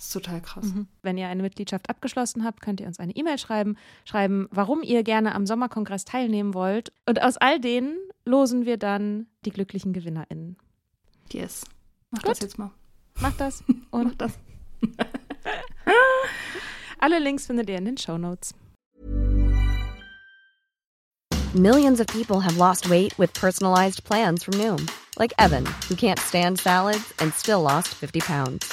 Das ist total krass. Wenn ihr eine Mitgliedschaft abgeschlossen habt, könnt ihr uns eine E-Mail schreiben, schreiben, warum ihr gerne am Sommerkongress teilnehmen wollt. Und aus all denen losen wir dann die glücklichen GewinnerInnen. Yes. Mach Gut. das jetzt mal. Macht das Mach und das. alle Links findet ihr in den Show Notes. Millions of people have lost weight with personalized plans from Noom, like Evan, who can't stand salads and still lost 50 pounds.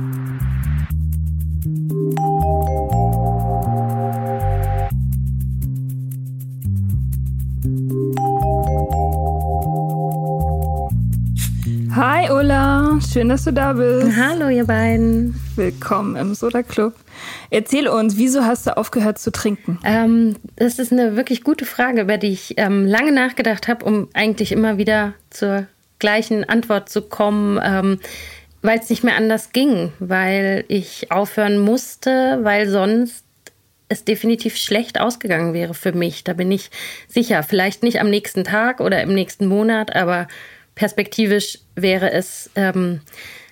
Hi Ulla, schön, dass du da bist. Hallo, ihr beiden. Willkommen im Soda Club. Erzähl uns, wieso hast du aufgehört zu trinken? Ähm, das ist eine wirklich gute Frage, über die ich ähm, lange nachgedacht habe, um eigentlich immer wieder zur gleichen Antwort zu kommen, ähm, weil es nicht mehr anders ging, weil ich aufhören musste, weil sonst es definitiv schlecht ausgegangen wäre für mich. Da bin ich sicher. Vielleicht nicht am nächsten Tag oder im nächsten Monat, aber perspektivisch wäre es ähm,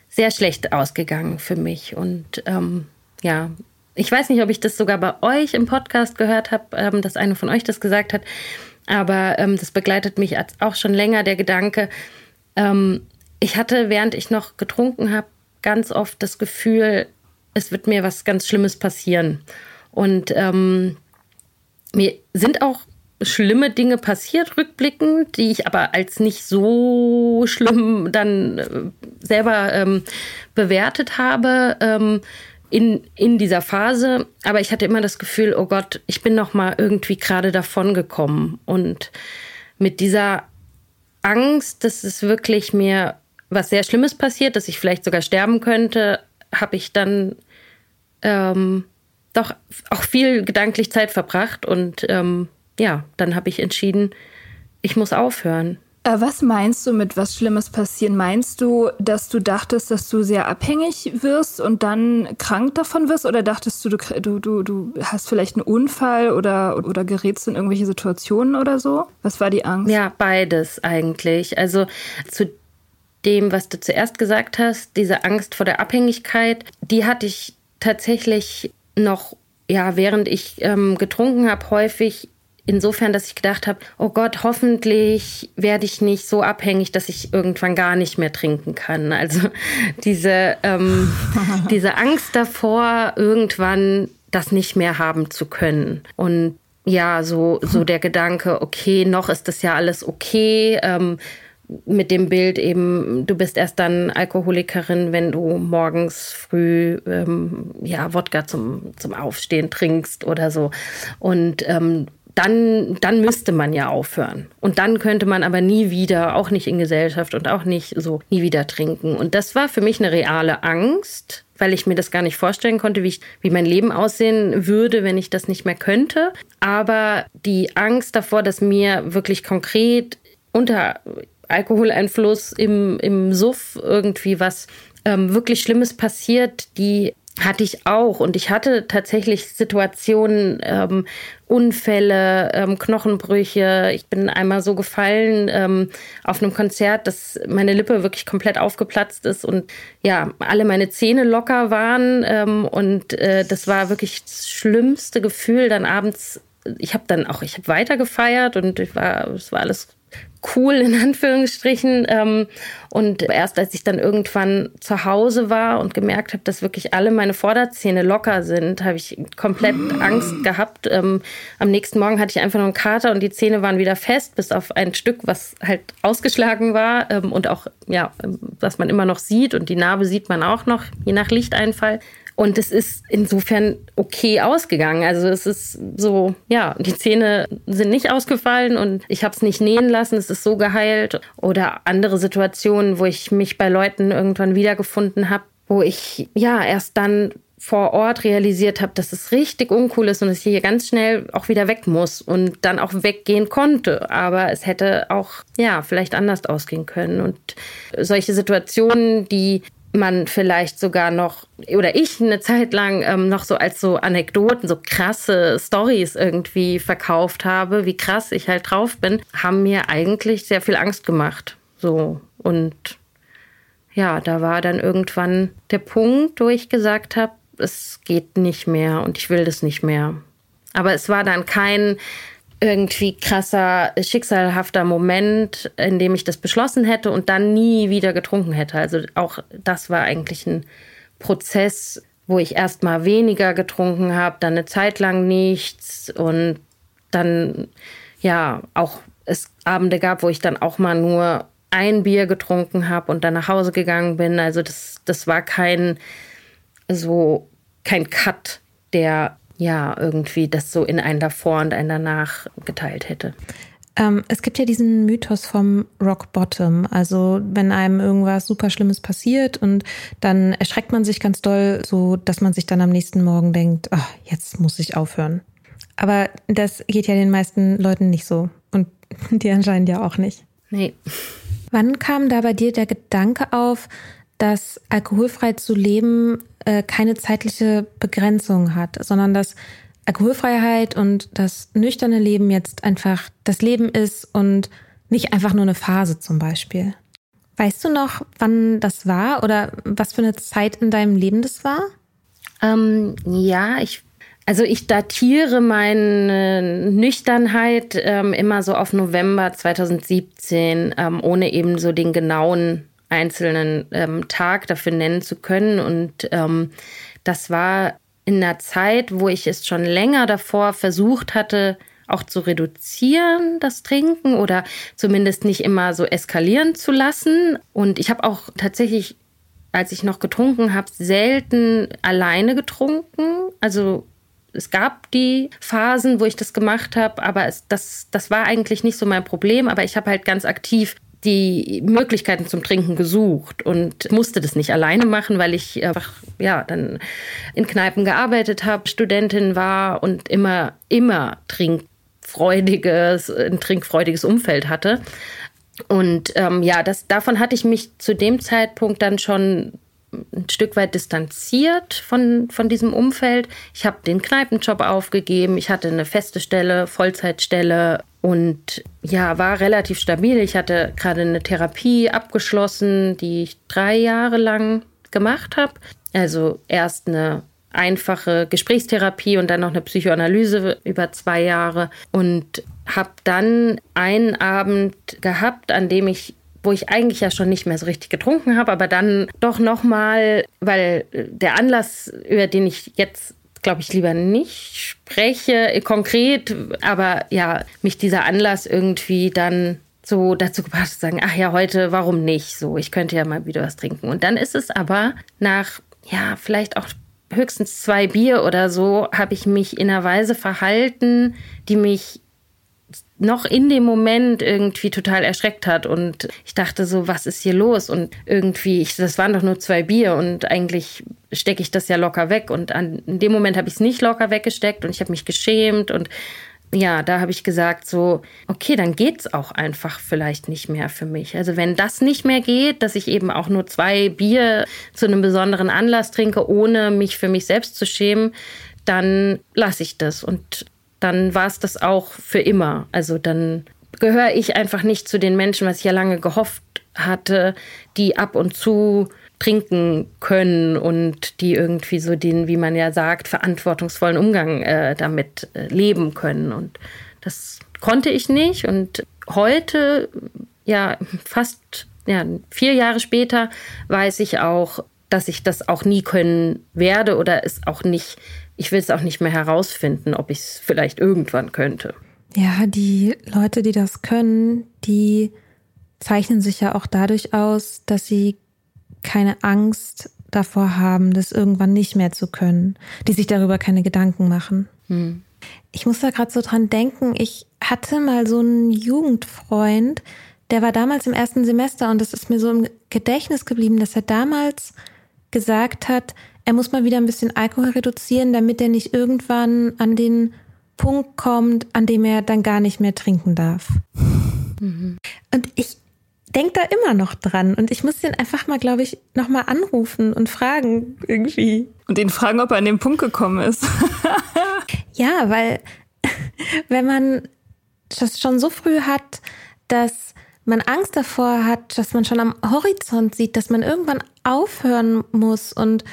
sehr schlecht ausgegangen für mich. Und ähm, ja, ich weiß nicht, ob ich das sogar bei euch im Podcast gehört habe, ähm, dass eine von euch das gesagt hat, aber ähm, das begleitet mich auch schon länger der Gedanke. Ich hatte, während ich noch getrunken habe, ganz oft das Gefühl, es wird mir was ganz Schlimmes passieren. Und ähm, mir sind auch schlimme Dinge passiert, rückblickend, die ich aber als nicht so schlimm dann äh, selber ähm, bewertet habe ähm, in, in dieser Phase. Aber ich hatte immer das Gefühl, oh Gott, ich bin noch mal irgendwie gerade davon gekommen. Und mit dieser Angst, dass es wirklich mir was sehr Schlimmes passiert, dass ich vielleicht sogar sterben könnte, habe ich dann ähm, doch auch viel gedanklich Zeit verbracht und ähm, ja, dann habe ich entschieden, ich muss aufhören. Äh, was meinst du mit was Schlimmes passieren? Meinst du, dass du dachtest, dass du sehr abhängig wirst und dann krank davon wirst? Oder dachtest du, du, du, du, du hast vielleicht einen Unfall oder, oder gerätst in irgendwelche Situationen oder so? Was war die Angst? Ja, beides eigentlich. Also zu dem, was du zuerst gesagt hast, diese Angst vor der Abhängigkeit, die hatte ich tatsächlich noch, ja, während ich ähm, getrunken habe, häufig insofern, dass ich gedacht habe, oh Gott, hoffentlich werde ich nicht so abhängig, dass ich irgendwann gar nicht mehr trinken kann. Also diese, ähm, diese Angst davor, irgendwann das nicht mehr haben zu können. Und ja, so, so der Gedanke, okay, noch ist das ja alles okay. Ähm, mit dem Bild eben, du bist erst dann Alkoholikerin, wenn du morgens früh ähm, ja Wodka zum, zum Aufstehen trinkst oder so. Und ähm, dann, dann müsste man ja aufhören. Und dann könnte man aber nie wieder, auch nicht in Gesellschaft und auch nicht so, nie wieder trinken. Und das war für mich eine reale Angst, weil ich mir das gar nicht vorstellen konnte, wie, ich, wie mein Leben aussehen würde, wenn ich das nicht mehr könnte. Aber die Angst davor, dass mir wirklich konkret unter Alkoholeinfluss im, im Suff irgendwie was ähm, wirklich Schlimmes passiert, die hatte ich auch. Und ich hatte tatsächlich Situationen, ähm, Unfälle, ähm, Knochenbrüche. Ich bin einmal so gefallen ähm, auf einem Konzert, dass meine Lippe wirklich komplett aufgeplatzt ist und ja, alle meine Zähne locker waren. Ähm, und äh, das war wirklich das schlimmste Gefühl, dann abends. Ich habe dann auch, ich habe weiter gefeiert und ich war, es war alles cool in Anführungsstrichen. Ähm, und erst als ich dann irgendwann zu Hause war und gemerkt habe, dass wirklich alle meine Vorderzähne locker sind, habe ich komplett Angst gehabt. Ähm, am nächsten Morgen hatte ich einfach nur einen Kater und die Zähne waren wieder fest, bis auf ein Stück, was halt ausgeschlagen war ähm, und auch, ja, was man immer noch sieht. Und die Narbe sieht man auch noch, je nach Lichteinfall. Und es ist insofern okay ausgegangen. Also es ist so, ja, die Zähne sind nicht ausgefallen und ich habe es nicht nähen lassen, es ist so geheilt. Oder andere Situationen, wo ich mich bei Leuten irgendwann wiedergefunden habe, wo ich ja erst dann vor Ort realisiert habe, dass es richtig uncool ist und dass ich hier ganz schnell auch wieder weg muss und dann auch weggehen konnte. Aber es hätte auch, ja, vielleicht anders ausgehen können. Und solche Situationen, die man vielleicht sogar noch oder ich eine Zeit lang ähm, noch so als so Anekdoten, so krasse Stories irgendwie verkauft habe, wie krass ich halt drauf bin, haben mir eigentlich sehr viel Angst gemacht. So und ja, da war dann irgendwann der Punkt, wo ich gesagt habe, es geht nicht mehr und ich will das nicht mehr. Aber es war dann kein irgendwie krasser, schicksalhafter Moment, in dem ich das beschlossen hätte und dann nie wieder getrunken hätte. Also auch das war eigentlich ein Prozess, wo ich erst mal weniger getrunken habe, dann eine Zeit lang nichts und dann ja auch es Abende gab, wo ich dann auch mal nur ein Bier getrunken habe und dann nach Hause gegangen bin. Also das, das war kein so kein Cut, der ja irgendwie das so in einen davor und einen danach geteilt hätte. Ähm, es gibt ja diesen Mythos vom Rock Bottom. Also wenn einem irgendwas super Schlimmes passiert und dann erschreckt man sich ganz doll, so dass man sich dann am nächsten Morgen denkt, ach, jetzt muss ich aufhören. Aber das geht ja den meisten Leuten nicht so. Und die anscheinend ja auch nicht. Nee. Wann kam da bei dir der Gedanke auf, dass alkoholfrei zu leben äh, keine zeitliche Begrenzung hat, sondern dass Alkoholfreiheit und das nüchterne Leben jetzt einfach das Leben ist und nicht einfach nur eine Phase zum Beispiel. Weißt du noch, wann das war oder was für eine Zeit in deinem Leben das war? Ähm, ja, ich also ich datiere meine Nüchternheit ähm, immer so auf November 2017, ähm, ohne eben so den genauen einzelnen ähm, Tag dafür nennen zu können. Und ähm, das war in einer Zeit, wo ich es schon länger davor versucht hatte, auch zu reduzieren, das Trinken oder zumindest nicht immer so eskalieren zu lassen. Und ich habe auch tatsächlich, als ich noch getrunken habe, selten alleine getrunken. Also es gab die Phasen, wo ich das gemacht habe, aber es, das, das war eigentlich nicht so mein Problem. Aber ich habe halt ganz aktiv die Möglichkeiten zum Trinken gesucht und musste das nicht alleine machen, weil ich einfach ja dann in Kneipen gearbeitet habe, Studentin war und immer immer trinkfreudiges ein trinkfreudiges Umfeld hatte. Und ähm, ja, das davon hatte ich mich zu dem Zeitpunkt dann schon ein Stück weit distanziert von, von diesem Umfeld. Ich habe den Kneipenjob aufgegeben. Ich hatte eine feste Stelle, Vollzeitstelle und ja, war relativ stabil. Ich hatte gerade eine Therapie abgeschlossen, die ich drei Jahre lang gemacht habe. Also erst eine einfache Gesprächstherapie und dann noch eine Psychoanalyse über zwei Jahre und habe dann einen Abend gehabt, an dem ich wo ich eigentlich ja schon nicht mehr so richtig getrunken habe, aber dann doch noch mal, weil der Anlass, über den ich jetzt glaube ich, lieber nicht spreche, konkret, aber ja, mich dieser Anlass irgendwie dann so dazu gebracht zu sagen, ach ja, heute, warum nicht? So, ich könnte ja mal wieder was trinken. Und dann ist es aber nach, ja, vielleicht auch höchstens zwei Bier oder so, habe ich mich in einer Weise verhalten, die mich noch in dem Moment irgendwie total erschreckt hat und ich dachte so, was ist hier los? Und irgendwie, ich, das waren doch nur zwei Bier und eigentlich stecke ich das ja locker weg und an, in dem Moment habe ich es nicht locker weggesteckt und ich habe mich geschämt und ja, da habe ich gesagt so, okay, dann geht's auch einfach vielleicht nicht mehr für mich. Also wenn das nicht mehr geht, dass ich eben auch nur zwei Bier zu einem besonderen Anlass trinke, ohne mich für mich selbst zu schämen, dann lasse ich das und dann war es das auch für immer. Also dann gehöre ich einfach nicht zu den Menschen, was ich ja lange gehofft hatte, die ab und zu trinken können und die irgendwie so den, wie man ja sagt, verantwortungsvollen Umgang äh, damit äh, leben können. Und das konnte ich nicht. Und heute, ja, fast ja, vier Jahre später, weiß ich auch, dass ich das auch nie können werde oder es auch nicht, ich will es auch nicht mehr herausfinden, ob ich es vielleicht irgendwann könnte. Ja, die Leute, die das können, die zeichnen sich ja auch dadurch aus, dass sie keine Angst davor haben, das irgendwann nicht mehr zu können, die sich darüber keine Gedanken machen. Hm. Ich muss da gerade so dran denken, ich hatte mal so einen Jugendfreund, der war damals im ersten Semester und es ist mir so im Gedächtnis geblieben, dass er damals gesagt hat, er muss mal wieder ein bisschen Alkohol reduzieren, damit er nicht irgendwann an den Punkt kommt, an dem er dann gar nicht mehr trinken darf. Mhm. Und ich denke da immer noch dran und ich muss den einfach mal, glaube ich, nochmal anrufen und fragen irgendwie. Und ihn fragen, ob er an den Punkt gekommen ist. ja, weil wenn man das schon so früh hat, dass man Angst davor hat, dass man schon am Horizont sieht, dass man irgendwann aufhören muss und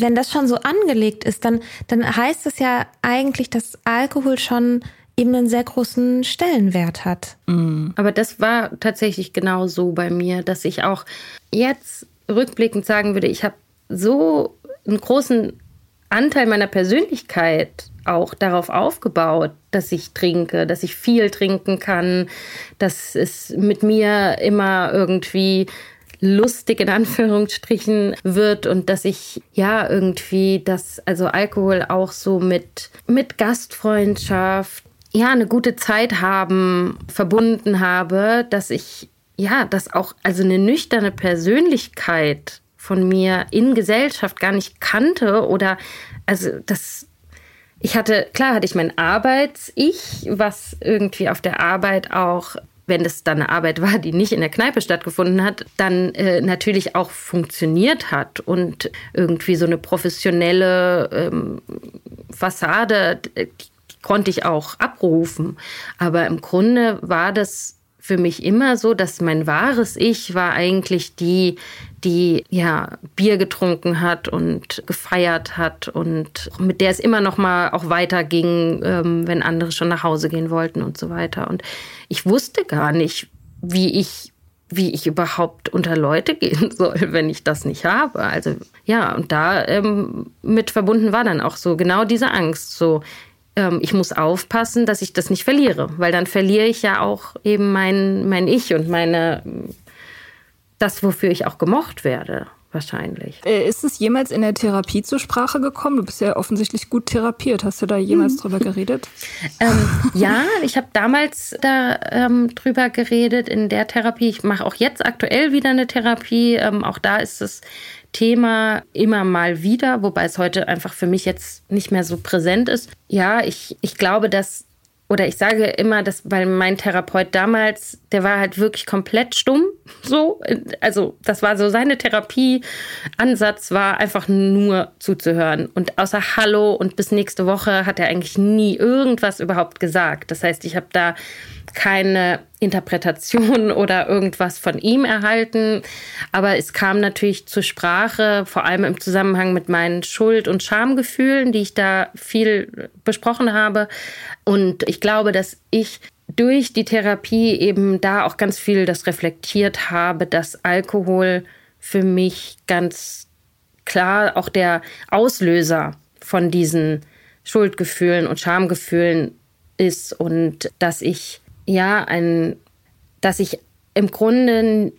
wenn das schon so angelegt ist, dann, dann heißt es ja eigentlich, dass Alkohol schon eben einen sehr großen Stellenwert hat. Mhm. Aber das war tatsächlich genau so bei mir, dass ich auch jetzt rückblickend sagen würde, ich habe so einen großen Anteil meiner Persönlichkeit auch darauf aufgebaut, dass ich trinke, dass ich viel trinken kann, dass es mit mir immer irgendwie lustig in Anführungsstrichen wird und dass ich ja irgendwie das, also Alkohol auch so mit, mit Gastfreundschaft, ja, eine gute Zeit haben, verbunden habe, dass ich ja, dass auch also eine nüchterne Persönlichkeit von mir in Gesellschaft gar nicht kannte oder also das ich hatte klar hatte ich mein Arbeits-Ich, was irgendwie auf der Arbeit auch wenn es dann eine Arbeit war, die nicht in der Kneipe stattgefunden hat, dann äh, natürlich auch funktioniert hat und irgendwie so eine professionelle ähm, Fassade die konnte ich auch abrufen. Aber im Grunde war das für mich immer so, dass mein wahres Ich war eigentlich die, die ja Bier getrunken hat und gefeiert hat und mit der es immer noch mal auch weiterging, ähm, wenn andere schon nach Hause gehen wollten und so weiter. Und ich wusste gar nicht, wie ich wie ich überhaupt unter Leute gehen soll, wenn ich das nicht habe. Also ja, und da ähm, mit verbunden war dann auch so genau diese Angst. So, ähm, ich muss aufpassen, dass ich das nicht verliere, weil dann verliere ich ja auch eben mein, mein Ich und meine, das, wofür ich auch gemocht werde wahrscheinlich. Äh, ist es jemals in der Therapie zur Sprache gekommen? Du bist ja offensichtlich gut therapiert. Hast du da jemals mhm. drüber geredet? ähm, ja, ich habe damals da ähm, drüber geredet in der Therapie. Ich mache auch jetzt aktuell wieder eine Therapie. Ähm, auch da ist es Thema immer mal wieder, wobei es heute einfach für mich jetzt nicht mehr so präsent ist. Ja, ich, ich glaube, dass, oder ich sage immer, dass, weil mein Therapeut damals, der war halt wirklich komplett stumm, so. Also, das war so seine Therapieansatz, war einfach nur zuzuhören. Und außer Hallo und bis nächste Woche hat er eigentlich nie irgendwas überhaupt gesagt. Das heißt, ich habe da keine Interpretation oder irgendwas von ihm erhalten. Aber es kam natürlich zur Sprache, vor allem im Zusammenhang mit meinen Schuld- und Schamgefühlen, die ich da viel besprochen habe. Und ich glaube, dass ich durch die Therapie eben da auch ganz viel das reflektiert habe, dass Alkohol für mich ganz klar auch der Auslöser von diesen Schuldgefühlen und Schamgefühlen ist und dass ich ja, ein, dass ich im Grunde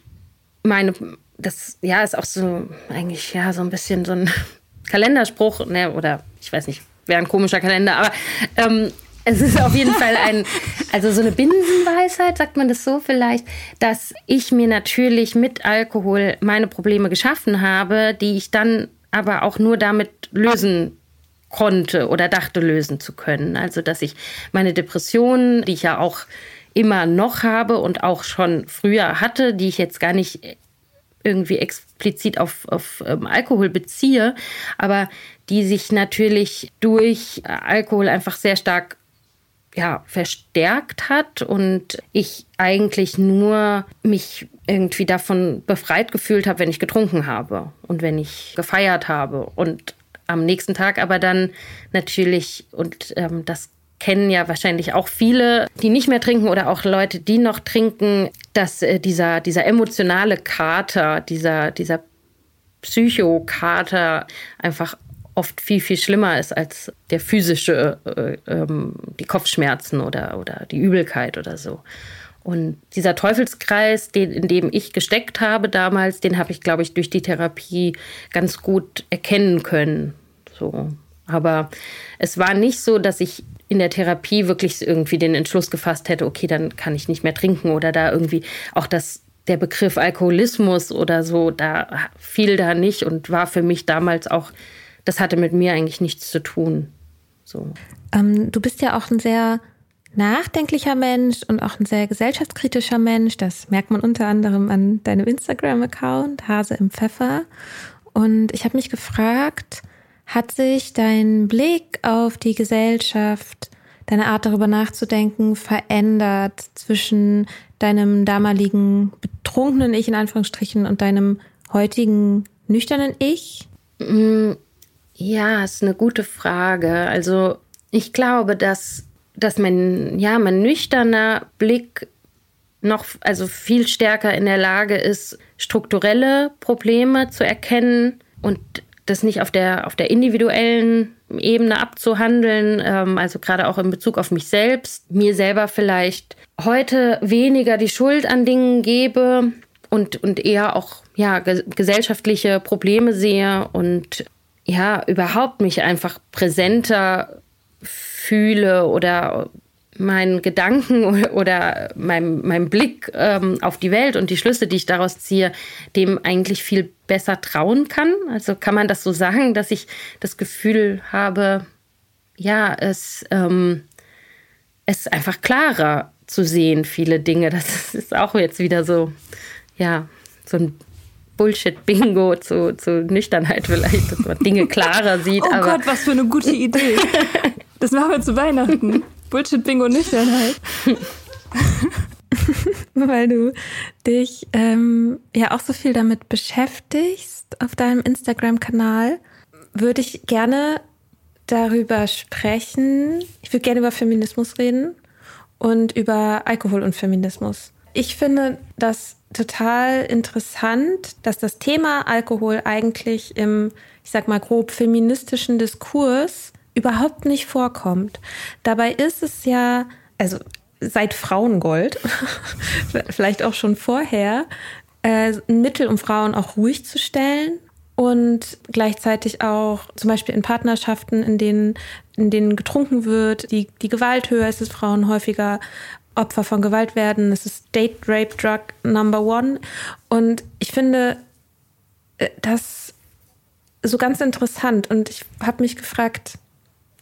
meine, das ja ist auch so eigentlich ja so ein bisschen so ein Kalenderspruch, ne, oder ich weiß nicht, wäre ein komischer Kalender, aber ähm, es ist auf jeden Fall ein, Also so eine Binsenweisheit, sagt man das so vielleicht, dass ich mir natürlich mit Alkohol meine Probleme geschaffen habe, die ich dann aber auch nur damit lösen konnte oder dachte lösen zu können. Also dass ich meine Depressionen, die ich ja auch immer noch habe und auch schon früher hatte, die ich jetzt gar nicht irgendwie explizit auf, auf ähm, Alkohol beziehe, aber die sich natürlich durch Alkohol einfach sehr stark ja, verstärkt hat und ich eigentlich nur mich irgendwie davon befreit gefühlt habe, wenn ich getrunken habe und wenn ich gefeiert habe. Und am nächsten Tag aber dann natürlich, und ähm, das kennen ja wahrscheinlich auch viele, die nicht mehr trinken oder auch Leute, die noch trinken, dass äh, dieser, dieser emotionale Kater, dieser, dieser Psychokater einfach oft viel, viel schlimmer ist als der physische, äh, ähm, die Kopfschmerzen oder, oder die Übelkeit oder so. Und dieser Teufelskreis, den, in dem ich gesteckt habe damals, den habe ich, glaube ich, durch die Therapie ganz gut erkennen können. So. Aber es war nicht so, dass ich in der Therapie wirklich irgendwie den Entschluss gefasst hätte, okay, dann kann ich nicht mehr trinken oder da irgendwie auch das der Begriff Alkoholismus oder so, da fiel da nicht und war für mich damals auch das hatte mit mir eigentlich nichts zu tun. So. Ähm, du bist ja auch ein sehr nachdenklicher Mensch und auch ein sehr gesellschaftskritischer Mensch. Das merkt man unter anderem an deinem Instagram-Account, Hase im Pfeffer. Und ich habe mich gefragt, hat sich dein Blick auf die Gesellschaft, deine Art darüber nachzudenken, verändert zwischen deinem damaligen betrunkenen Ich in Anführungsstrichen und deinem heutigen nüchternen Ich? Mm, ja, ist eine gute Frage. Also ich glaube, dass, dass mein, ja, mein nüchterner Blick noch also viel stärker in der Lage ist, strukturelle Probleme zu erkennen und das nicht auf der, auf der individuellen Ebene abzuhandeln, ähm, also gerade auch in Bezug auf mich selbst, mir selber vielleicht heute weniger die Schuld an Dingen gebe und, und eher auch ja, gesellschaftliche Probleme sehe und ja, überhaupt mich einfach präsenter fühle oder meinen Gedanken oder meinem, meinem Blick ähm, auf die Welt und die Schlüsse, die ich daraus ziehe, dem eigentlich viel besser trauen kann. Also kann man das so sagen, dass ich das Gefühl habe, ja, es, ähm, es ist einfach klarer zu sehen, viele Dinge. Das ist auch jetzt wieder so, ja, so ein Bullshit-Bingo zu, zu Nüchternheit vielleicht, dass man Dinge klarer sieht. oh Gott, was für eine gute Idee. Das machen wir zu Weihnachten. Bullshit-Bingo Nüchternheit. Weil du dich ähm, ja auch so viel damit beschäftigst auf deinem Instagram-Kanal, würde ich gerne darüber sprechen. Ich würde gerne über Feminismus reden und über Alkohol und Feminismus. Ich finde das total interessant, dass das Thema Alkohol eigentlich im, ich sag mal grob, feministischen Diskurs überhaupt nicht vorkommt. Dabei ist es ja, also seit Frauengold, vielleicht auch schon vorher, äh, ein Mittel, um Frauen auch ruhig zu stellen und gleichzeitig auch zum Beispiel in Partnerschaften, in denen, in denen getrunken wird, die, die Gewalt höher ist, ist Frauen häufiger Opfer von Gewalt werden. Es ist Date Rape Drug Number One. Und ich finde äh, das so ganz interessant. Und ich habe mich gefragt,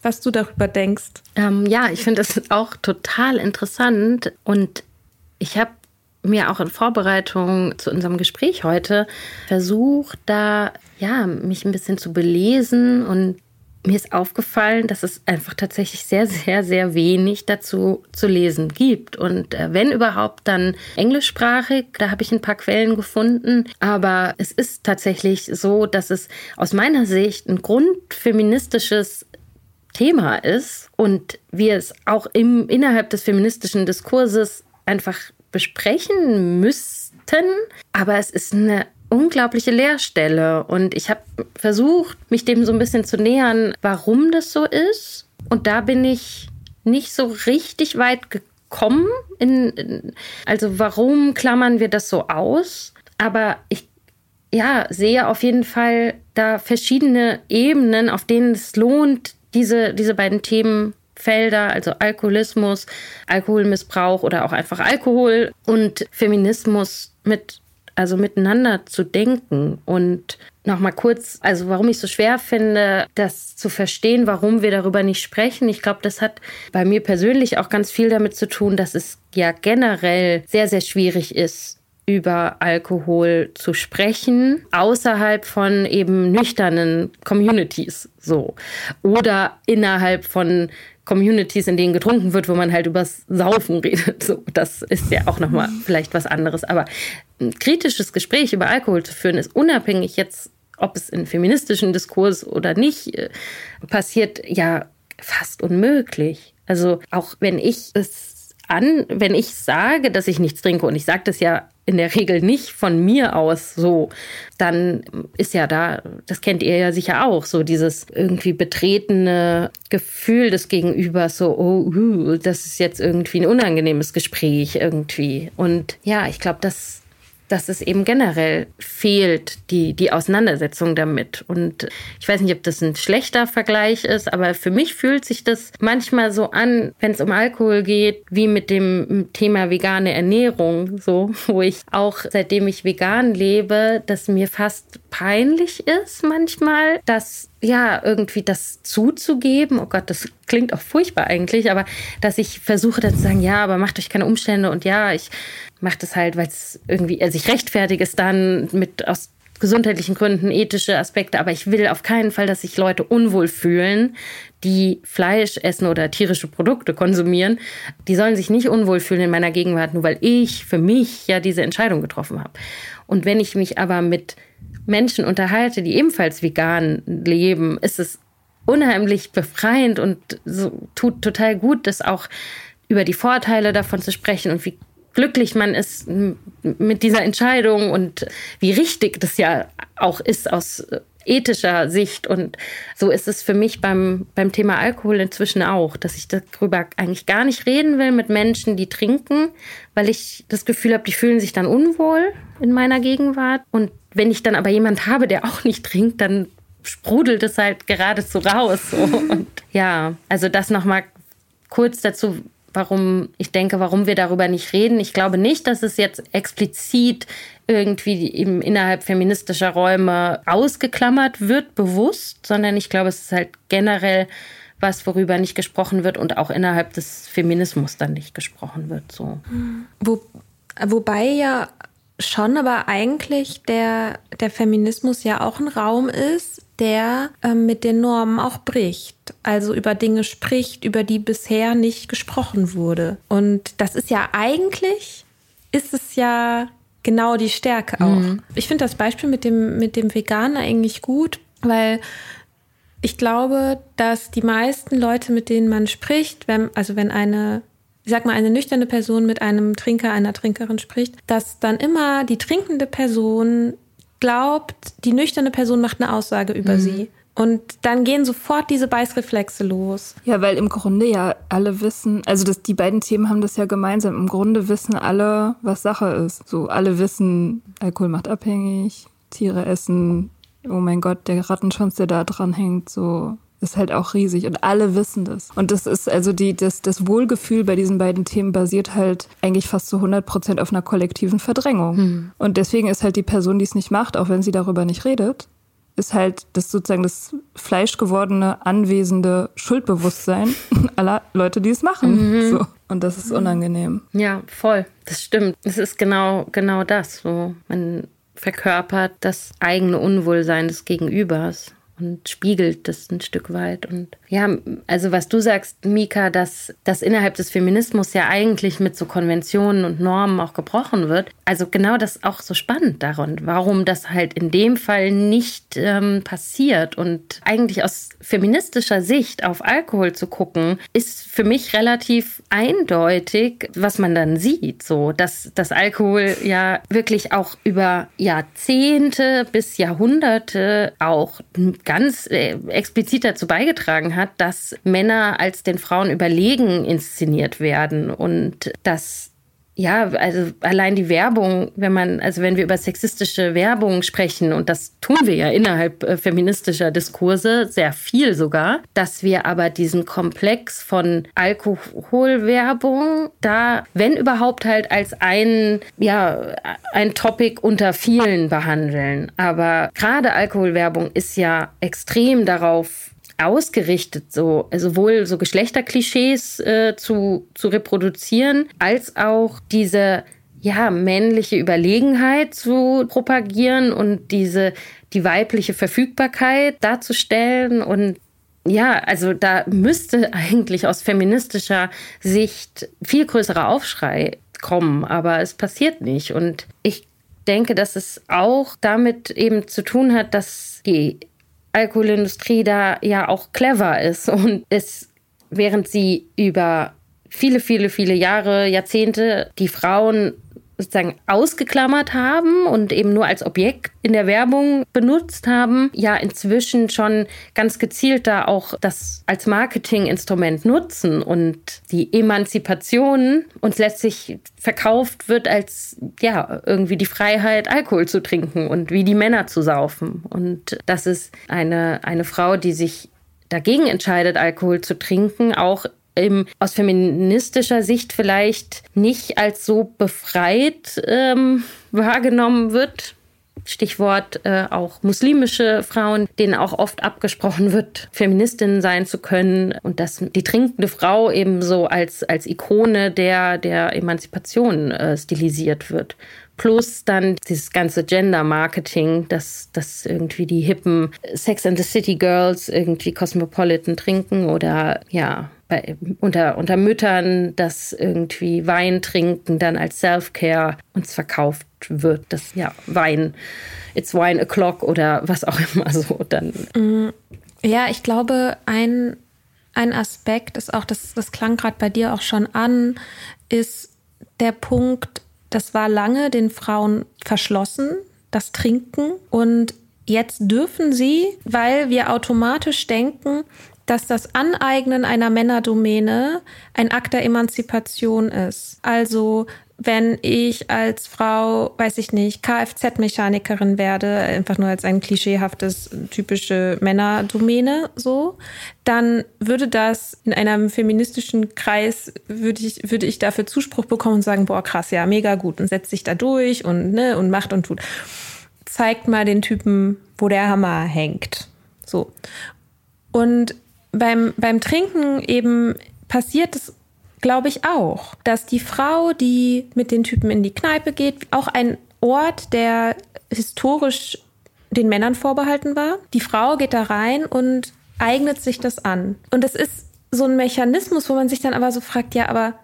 was du darüber denkst. Ähm, ja, ich finde das auch total interessant. Und ich habe mir auch in Vorbereitung zu unserem Gespräch heute versucht, da ja, mich ein bisschen zu belesen und mir ist aufgefallen, dass es einfach tatsächlich sehr, sehr, sehr wenig dazu zu lesen gibt. Und äh, wenn überhaupt, dann englischsprachig. Da habe ich ein paar Quellen gefunden. Aber es ist tatsächlich so, dass es aus meiner Sicht ein grundfeministisches Thema ist und wir es auch im, innerhalb des feministischen Diskurses einfach besprechen müssten. Aber es ist eine unglaubliche Leerstelle. Und ich habe versucht, mich dem so ein bisschen zu nähern, warum das so ist. Und da bin ich nicht so richtig weit gekommen. In, in, also warum klammern wir das so aus? Aber ich ja, sehe auf jeden Fall da verschiedene Ebenen, auf denen es lohnt, diese, diese beiden Themen Felder, also Alkoholismus, Alkoholmissbrauch oder auch einfach Alkohol und Feminismus mit also miteinander zu denken und nochmal kurz, also warum ich so schwer finde, das zu verstehen, warum wir darüber nicht sprechen. Ich glaube, das hat bei mir persönlich auch ganz viel damit zu tun, dass es ja generell sehr, sehr schwierig ist, über Alkohol zu sprechen, außerhalb von eben nüchternen Communities so. Oder innerhalb von Communities, in denen getrunken wird, wo man halt übers Saufen redet. So, das ist ja auch nochmal vielleicht was anderes. Aber ein kritisches Gespräch über Alkohol zu führen, ist unabhängig jetzt, ob es in feministischen Diskurs oder nicht äh, passiert, ja fast unmöglich. Also auch wenn ich es an, wenn ich sage, dass ich nichts trinke und ich sage das ja in der Regel nicht von mir aus so, dann ist ja da, das kennt ihr ja sicher auch, so dieses irgendwie betretene Gefühl des Gegenübers, so, oh, uh, das ist jetzt irgendwie ein unangenehmes Gespräch irgendwie. Und ja, ich glaube, das dass es eben generell fehlt, die, die Auseinandersetzung damit. Und ich weiß nicht, ob das ein schlechter Vergleich ist, aber für mich fühlt sich das manchmal so an, wenn es um Alkohol geht, wie mit dem Thema vegane Ernährung, so, wo ich auch seitdem ich vegan lebe, dass mir fast peinlich ist manchmal, dass ja, irgendwie das zuzugeben. Oh Gott, das klingt auch furchtbar eigentlich, aber dass ich versuche dann zu sagen, ja, aber macht euch keine Umstände und ja, ich mache das halt, weil es irgendwie, also ich rechtfertige es dann mit aus gesundheitlichen Gründen, ethische Aspekte, aber ich will auf keinen Fall, dass sich Leute unwohl fühlen, die Fleisch essen oder tierische Produkte konsumieren. Die sollen sich nicht unwohl fühlen in meiner Gegenwart, nur weil ich für mich ja diese Entscheidung getroffen habe. Und wenn ich mich aber mit Menschen unterhalte, die ebenfalls vegan leben, ist es unheimlich befreiend und so, tut total gut, das auch über die Vorteile davon zu sprechen und wie glücklich man ist mit dieser Entscheidung und wie richtig das ja auch ist aus ethischer Sicht. Und so ist es für mich beim, beim Thema Alkohol inzwischen auch, dass ich darüber eigentlich gar nicht reden will mit Menschen, die trinken, weil ich das Gefühl habe, die fühlen sich dann unwohl in meiner Gegenwart. Und wenn ich dann aber jemand habe, der auch nicht trinkt, dann sprudelt es halt geradezu raus. So. Und ja, also das nochmal kurz dazu, warum ich denke, warum wir darüber nicht reden. Ich glaube nicht, dass es jetzt explizit irgendwie im, innerhalb feministischer Räume ausgeklammert wird, bewusst, sondern ich glaube, es ist halt generell was, worüber nicht gesprochen wird und auch innerhalb des Feminismus dann nicht gesprochen wird. So. Wo, wobei ja schon aber eigentlich der, der Feminismus ja auch ein Raum ist, der äh, mit den Normen auch bricht. Also über Dinge spricht, über die bisher nicht gesprochen wurde. Und das ist ja eigentlich, ist es ja genau die Stärke auch. Mhm. Ich finde das Beispiel mit dem, mit dem Veganer eigentlich gut, weil ich glaube, dass die meisten Leute, mit denen man spricht, wenn, also wenn eine ich sag mal, eine nüchterne Person mit einem Trinker, einer Trinkerin spricht, dass dann immer die trinkende Person glaubt, die nüchterne Person macht eine Aussage über mhm. sie. Und dann gehen sofort diese Beißreflexe los. Ja, weil im Grunde ja alle wissen, also das, die beiden Themen haben das ja gemeinsam. Im Grunde wissen alle, was Sache ist. So, alle wissen, Alkohol macht abhängig, Tiere essen, oh mein Gott, der Rattenschwanz, der da dran hängt, so, ist halt auch riesig und alle wissen das. Und das ist also die, das, das Wohlgefühl bei diesen beiden Themen basiert halt eigentlich fast zu 100 Prozent auf einer kollektiven Verdrängung. Hm. Und deswegen ist halt die Person, die es nicht macht, auch wenn sie darüber nicht redet, ist halt das sozusagen das fleischgewordene, anwesende Schuldbewusstsein aller Leute, die es machen. Mhm. So. Und das ist unangenehm. Ja, voll. Das stimmt. Es ist genau, genau das. So. Man verkörpert das eigene Unwohlsein des Gegenübers und spiegelt das ein Stück weit. Und ja, also was du sagst, Mika, dass das innerhalb des Feminismus ja eigentlich mit so Konventionen und Normen auch gebrochen wird. Also genau das auch so spannend daran, warum das halt in dem Fall nicht ähm, passiert. Und eigentlich aus feministischer Sicht auf Alkohol zu gucken, ist für mich relativ eindeutig, was man dann sieht. So, dass das Alkohol ja wirklich auch über Jahrzehnte bis Jahrhunderte auch ganz äh, explizit dazu beigetragen hat, dass Männer als den Frauen überlegen inszeniert werden und dass ja, also allein die Werbung, wenn man, also wenn wir über sexistische Werbung sprechen, und das tun wir ja innerhalb äh, feministischer Diskurse sehr viel sogar, dass wir aber diesen Komplex von Alkoholwerbung da, wenn überhaupt halt als ein, ja, ein Topic unter vielen behandeln. Aber gerade Alkoholwerbung ist ja extrem darauf ausgerichtet, so sowohl so Geschlechterklischees äh, zu, zu reproduzieren, als auch diese ja, männliche Überlegenheit zu propagieren und diese, die weibliche Verfügbarkeit darzustellen und ja, also da müsste eigentlich aus feministischer Sicht viel größerer Aufschrei kommen, aber es passiert nicht. Und ich denke, dass es auch damit eben zu tun hat, dass die Alkoholindustrie da ja auch clever ist. Und es, während sie über viele, viele, viele Jahre, Jahrzehnte die Frauen sozusagen ausgeklammert haben und eben nur als Objekt in der Werbung benutzt haben, ja inzwischen schon ganz gezielt da auch das als Marketinginstrument nutzen und die Emanzipation uns letztlich verkauft wird als ja irgendwie die Freiheit Alkohol zu trinken und wie die Männer zu saufen. Und das ist eine eine Frau, die sich dagegen entscheidet, Alkohol zu trinken, auch im, aus feministischer Sicht vielleicht nicht als so befreit ähm, wahrgenommen wird. Stichwort äh, auch muslimische Frauen, denen auch oft abgesprochen wird, Feministinnen sein zu können und dass die trinkende Frau eben so als, als Ikone der, der Emanzipation äh, stilisiert wird. Plus dann dieses ganze Gender-Marketing, dass, dass irgendwie die hippen Sex and the City Girls irgendwie Cosmopolitan trinken oder ja, bei, unter, unter Müttern, dass irgendwie Wein trinken dann als Self-Care uns verkauft wird. Das ja Wein, it's wine o'clock oder was auch immer so dann. Mm, ja, ich glaube, ein, ein Aspekt ist auch, das, das klang gerade bei dir auch schon an, ist der Punkt, das war lange den Frauen verschlossen, das Trinken. Und jetzt dürfen sie, weil wir automatisch denken, dass das Aneignen einer Männerdomäne ein Akt der Emanzipation ist. Also wenn ich als Frau, weiß ich nicht, Kfz-Mechanikerin werde, einfach nur als ein klischeehaftes, typische Männerdomäne, so, dann würde das in einem feministischen Kreis, würde ich, würde ich dafür Zuspruch bekommen und sagen, boah, krass, ja, mega gut und setzt sich da durch und, ne, und macht und tut. Zeigt mal den Typen, wo der Hammer hängt. So. Und beim, beim Trinken eben passiert es, glaube ich, auch, dass die Frau, die mit den Typen in die Kneipe geht, auch ein Ort, der historisch den Männern vorbehalten war. Die Frau geht da rein und eignet sich das an. Und es ist so ein Mechanismus, wo man sich dann aber so fragt, ja, aber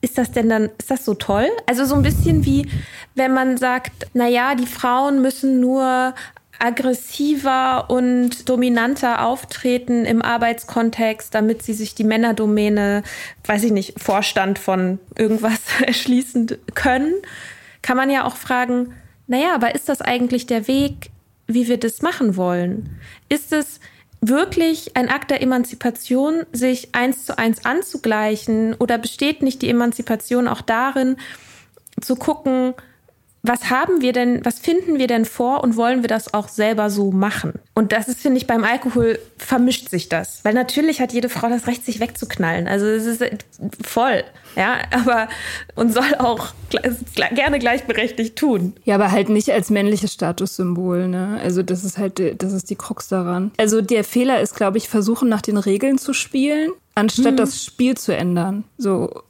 ist das denn dann, ist das so toll? Also so ein bisschen wie, wenn man sagt, na ja, die Frauen müssen nur aggressiver und dominanter auftreten im Arbeitskontext, damit sie sich die Männerdomäne, weiß ich nicht, Vorstand von irgendwas erschließen können, kann man ja auch fragen, naja, aber ist das eigentlich der Weg, wie wir das machen wollen? Ist es wirklich ein Akt der Emanzipation, sich eins zu eins anzugleichen? Oder besteht nicht die Emanzipation auch darin, zu gucken, was haben wir denn, was finden wir denn vor und wollen wir das auch selber so machen? Und das ist, finde ich, beim Alkohol vermischt sich das. Weil natürlich hat jede Frau das Recht, sich wegzuknallen. Also es ist voll, ja, aber und soll auch gerne gleichberechtigt tun. Ja, aber halt nicht als männliches Statussymbol, ne? Also das ist halt, das ist die Krux daran. Also der Fehler ist, glaube ich, versuchen nach den Regeln zu spielen, anstatt mhm. das Spiel zu ändern. So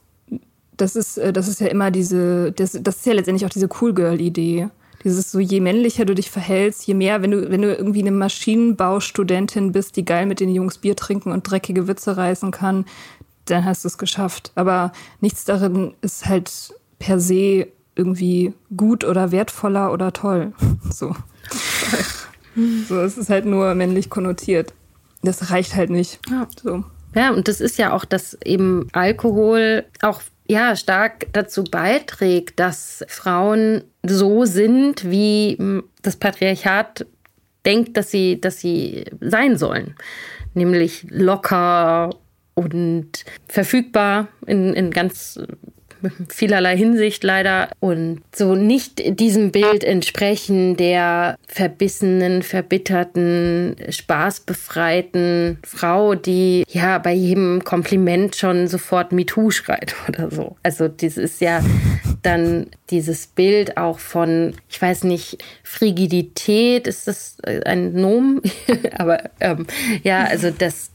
das ist, äh, das ist ja immer diese, das, das ist ja letztendlich auch diese Cool Girl-Idee. Dieses so, je männlicher du dich verhältst, je mehr, wenn du, wenn du irgendwie eine Maschinenbaustudentin bist, die geil mit den Jungs Bier trinken und dreckige Witze reißen kann, dann hast du es geschafft. Aber nichts darin ist halt per se irgendwie gut oder wertvoller oder toll. So. so, es ist halt nur männlich konnotiert. Das reicht halt nicht. Ja. So. Ja, und das ist ja auch, dass eben Alkohol auch ja stark dazu beiträgt, dass Frauen so sind, wie das Patriarchat denkt, dass sie, dass sie sein sollen. Nämlich locker und verfügbar in, in ganz vielerlei Hinsicht leider und so nicht diesem Bild entsprechen der verbissenen, verbitterten, spaßbefreiten Frau, die ja bei jedem Kompliment schon sofort MeToo schreit oder so. Also das ist ja dann dieses Bild auch von, ich weiß nicht, Frigidität, ist das ein Nomen? Aber ähm, ja, also dass,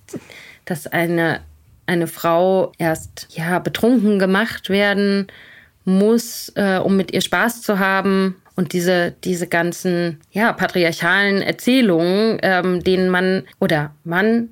dass eine eine Frau erst ja betrunken gemacht werden muss, äh, um mit ihr Spaß zu haben. Und diese, diese ganzen ja, patriarchalen Erzählungen, ähm, denen man oder man,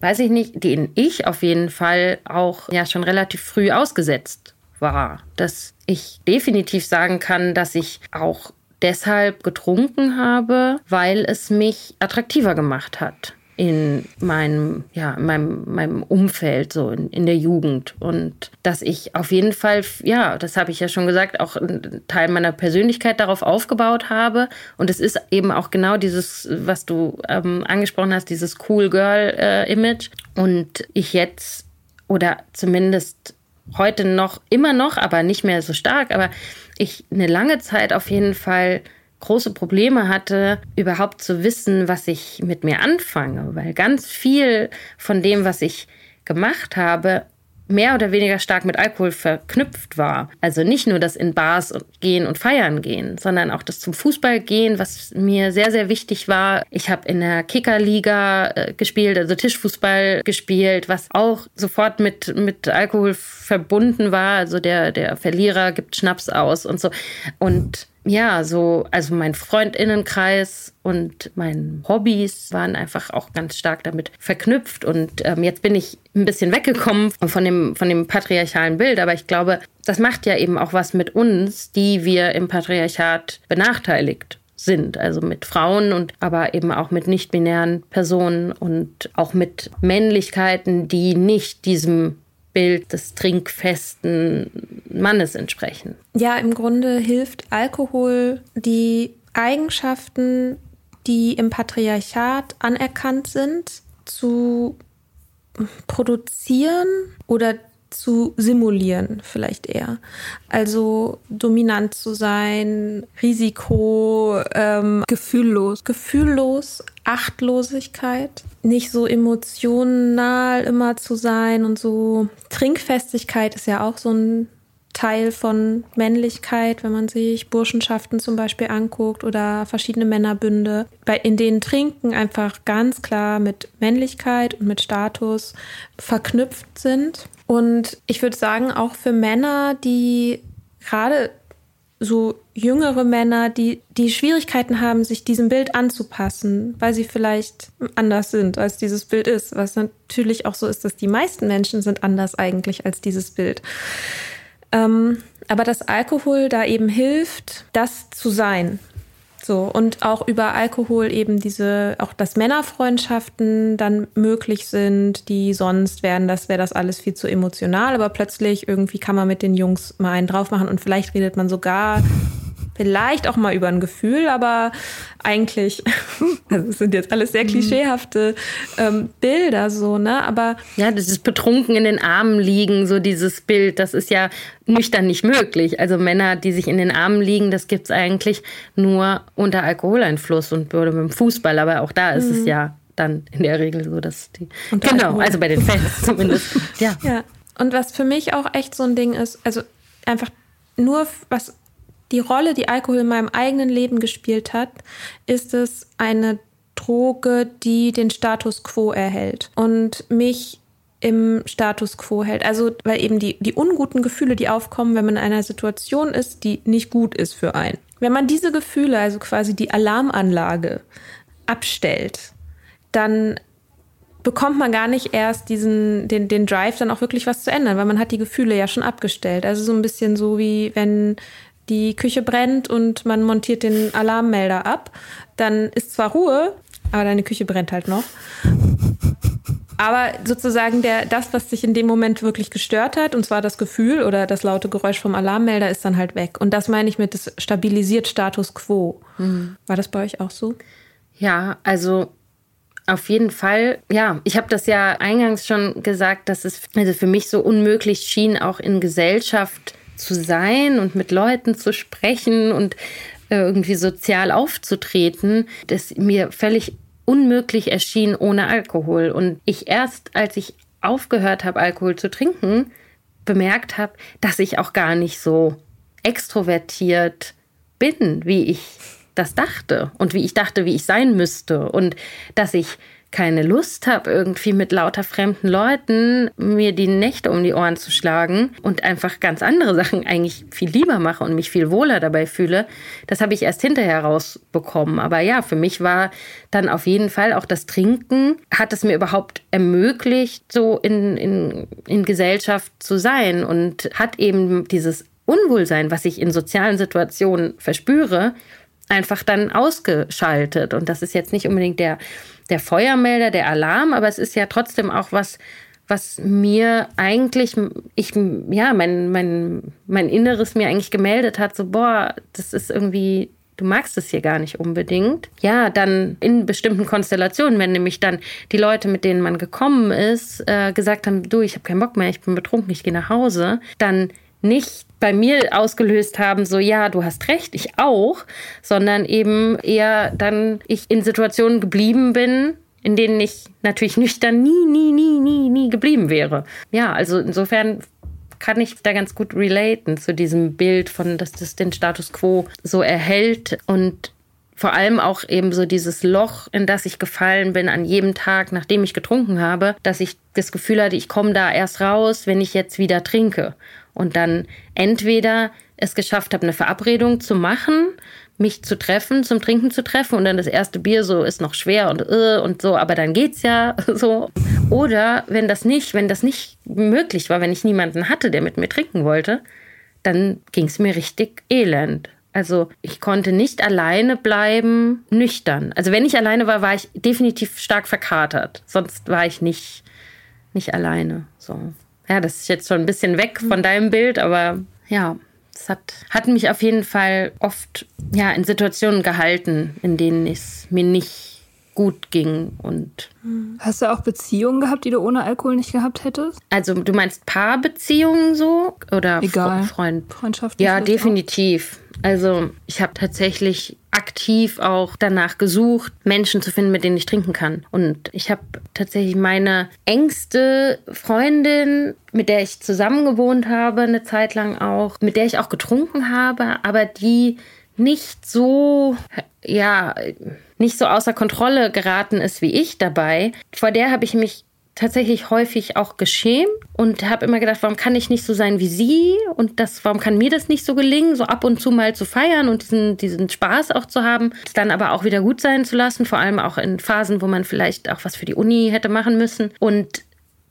weiß ich nicht, denen ich auf jeden Fall auch ja schon relativ früh ausgesetzt war. Dass ich definitiv sagen kann, dass ich auch deshalb getrunken habe, weil es mich attraktiver gemacht hat in meinem, ja, in meinem, meinem Umfeld, so in, in der Jugend. Und dass ich auf jeden Fall, ja, das habe ich ja schon gesagt, auch einen Teil meiner Persönlichkeit darauf aufgebaut habe. Und es ist eben auch genau dieses, was du ähm, angesprochen hast, dieses Cool Girl-Image. Äh, Und ich jetzt, oder zumindest heute noch, immer noch, aber nicht mehr so stark, aber ich eine lange Zeit auf jeden Fall große Probleme hatte, überhaupt zu wissen, was ich mit mir anfange, weil ganz viel von dem, was ich gemacht habe, mehr oder weniger stark mit Alkohol verknüpft war. Also nicht nur das in Bars gehen und feiern gehen, sondern auch das zum Fußball gehen, was mir sehr, sehr wichtig war. Ich habe in der Kickerliga äh, gespielt, also Tischfußball gespielt, was auch sofort mit, mit Alkohol verbunden war. Also der, der Verlierer gibt Schnaps aus und so. Und ja, so, also mein Freundinnenkreis und meine Hobbys waren einfach auch ganz stark damit verknüpft. Und ähm, jetzt bin ich ein bisschen weggekommen von dem, von dem patriarchalen Bild, aber ich glaube, das macht ja eben auch was mit uns, die wir im Patriarchat benachteiligt sind, also mit Frauen und aber eben auch mit nicht-binären Personen und auch mit Männlichkeiten, die nicht diesem Bild des trinkfesten Mannes entsprechen. Ja, im Grunde hilft Alkohol, die Eigenschaften, die im Patriarchat anerkannt sind, zu produzieren oder zu simulieren, vielleicht eher. Also dominant zu sein, Risiko, ähm, gefühllos, gefühllos, Achtlosigkeit, nicht so emotional immer zu sein und so. Trinkfestigkeit ist ja auch so ein Teil von Männlichkeit, wenn man sich Burschenschaften zum Beispiel anguckt oder verschiedene Männerbünde, bei, in denen Trinken einfach ganz klar mit Männlichkeit und mit Status verknüpft sind. Und ich würde sagen, auch für Männer, die gerade so jüngere Männer, die, die Schwierigkeiten haben, sich diesem Bild anzupassen, weil sie vielleicht anders sind, als dieses Bild ist. Was natürlich auch so ist, dass die meisten Menschen sind anders eigentlich als dieses Bild. Ähm, aber dass Alkohol da eben hilft, das zu sein, so, und auch über Alkohol eben diese, auch dass Männerfreundschaften dann möglich sind, die sonst wären, das wäre das alles viel zu emotional, aber plötzlich irgendwie kann man mit den Jungs mal einen drauf machen und vielleicht redet man sogar Vielleicht auch mal über ein Gefühl, aber eigentlich, also es sind jetzt alles sehr mhm. klischeehafte ähm, Bilder so, ne? Aber ja, das ist betrunken in den Armen liegen, so dieses Bild, das ist ja nüchtern nicht möglich. Also Männer, die sich in den Armen liegen, das gibt's eigentlich nur unter Alkoholeinfluss und oder mit dem Fußball, aber auch da ist mhm. es ja dann in der Regel so, dass die und genau, Alkohol. also bei den Fans zumindest. ja. Ja. Und was für mich auch echt so ein Ding ist, also einfach nur was die Rolle, die Alkohol in meinem eigenen Leben gespielt hat, ist es eine Droge, die den Status quo erhält und mich im Status quo hält. Also, weil eben die, die unguten Gefühle, die aufkommen, wenn man in einer Situation ist, die nicht gut ist für einen. Wenn man diese Gefühle, also quasi die Alarmanlage, abstellt, dann bekommt man gar nicht erst diesen, den, den Drive, dann auch wirklich was zu ändern, weil man hat die Gefühle ja schon abgestellt. Also so ein bisschen so wie wenn die Küche brennt und man montiert den Alarmmelder ab, dann ist zwar Ruhe, aber deine Küche brennt halt noch. Aber sozusagen der, das, was sich in dem Moment wirklich gestört hat, und zwar das Gefühl oder das laute Geräusch vom Alarmmelder, ist dann halt weg. Und das meine ich mit das stabilisiert Status quo. Mhm. War das bei euch auch so? Ja, also auf jeden Fall. Ja, ich habe das ja eingangs schon gesagt, dass es also für mich so unmöglich schien, auch in Gesellschaft zu sein und mit Leuten zu sprechen und äh, irgendwie sozial aufzutreten, das mir völlig unmöglich erschien ohne Alkohol. Und ich erst, als ich aufgehört habe, Alkohol zu trinken, bemerkt habe, dass ich auch gar nicht so extrovertiert bin, wie ich das dachte und wie ich dachte, wie ich sein müsste und dass ich keine Lust habe, irgendwie mit lauter fremden Leuten mir die Nächte um die Ohren zu schlagen und einfach ganz andere Sachen eigentlich viel lieber mache und mich viel wohler dabei fühle, das habe ich erst hinterher rausbekommen. Aber ja, für mich war dann auf jeden Fall auch das Trinken, hat es mir überhaupt ermöglicht, so in, in, in Gesellschaft zu sein und hat eben dieses Unwohlsein, was ich in sozialen Situationen verspüre, einfach dann ausgeschaltet. Und das ist jetzt nicht unbedingt der, der Feuermelder, der Alarm, aber es ist ja trotzdem auch was, was mir eigentlich, ich, ja, mein, mein, mein Inneres mir eigentlich gemeldet hat, so, boah, das ist irgendwie, du magst es hier gar nicht unbedingt. Ja, dann in bestimmten Konstellationen, wenn nämlich dann die Leute, mit denen man gekommen ist, äh, gesagt haben, du, ich habe keinen Bock mehr, ich bin betrunken, ich gehe nach Hause, dann nicht bei mir ausgelöst haben, so ja, du hast recht, ich auch, sondern eben eher dann ich in Situationen geblieben bin, in denen ich natürlich nüchtern nie, nie, nie, nie, nie geblieben wäre. Ja, also insofern kann ich da ganz gut relaten zu diesem Bild von, dass das den Status quo so erhält und vor allem auch eben so dieses Loch, in das ich gefallen bin an jedem Tag, nachdem ich getrunken habe, dass ich das Gefühl hatte, ich komme da erst raus, wenn ich jetzt wieder trinke und dann entweder es geschafft habe, eine Verabredung zu machen, mich zu treffen, zum Trinken zu treffen und dann das erste Bier so ist noch schwer und äh, und so, aber dann geht's ja so. Oder wenn das nicht, wenn das nicht möglich war, wenn ich niemanden hatte, der mit mir trinken wollte, dann ging es mir richtig elend. Also ich konnte nicht alleine bleiben, nüchtern. Also wenn ich alleine war, war ich definitiv stark verkatert. Sonst war ich nicht, nicht alleine. So. Ja, das ist jetzt schon ein bisschen weg von mhm. deinem Bild, aber ja, es hat, hat mich auf jeden Fall oft ja, in Situationen gehalten, in denen es mir nicht gut ging und mhm. Hast du auch Beziehungen gehabt, die du ohne Alkohol nicht gehabt hättest? Also du meinst Paarbeziehungen so oder Egal. Freund? Freundschaft? Ja, definitiv. Auch? Also ich habe tatsächlich aktiv auch danach gesucht, Menschen zu finden, mit denen ich trinken kann. Und ich habe tatsächlich meine engste Freundin, mit der ich zusammen gewohnt habe, eine Zeit lang auch, mit der ich auch getrunken habe, aber die nicht so, ja, nicht so außer Kontrolle geraten ist wie ich dabei. Vor der habe ich mich tatsächlich häufig auch geschämt und habe immer gedacht, warum kann ich nicht so sein wie sie? Und das, warum kann mir das nicht so gelingen, so ab und zu mal zu feiern und diesen, diesen Spaß auch zu haben, dann aber auch wieder gut sein zu lassen, vor allem auch in Phasen, wo man vielleicht auch was für die Uni hätte machen müssen. Und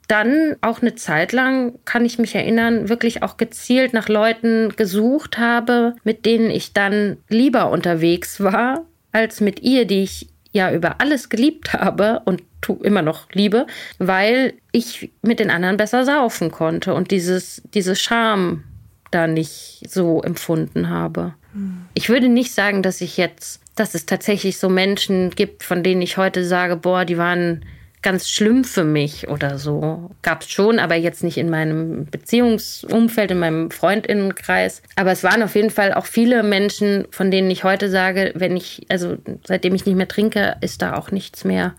dann auch eine Zeit lang, kann ich mich erinnern, wirklich auch gezielt nach Leuten gesucht habe, mit denen ich dann lieber unterwegs war, als mit ihr, die ich ja über alles geliebt habe und tu immer noch liebe, weil ich mit den anderen besser saufen konnte und dieses, diese Scham da nicht so empfunden habe. Hm. Ich würde nicht sagen, dass ich jetzt, dass es tatsächlich so Menschen gibt, von denen ich heute sage, boah, die waren ganz schlimm für mich oder so. Gab es schon, aber jetzt nicht in meinem Beziehungsumfeld, in meinem Freundinnenkreis. Aber es waren auf jeden Fall auch viele Menschen, von denen ich heute sage, wenn ich, also seitdem ich nicht mehr trinke, ist da auch nichts mehr,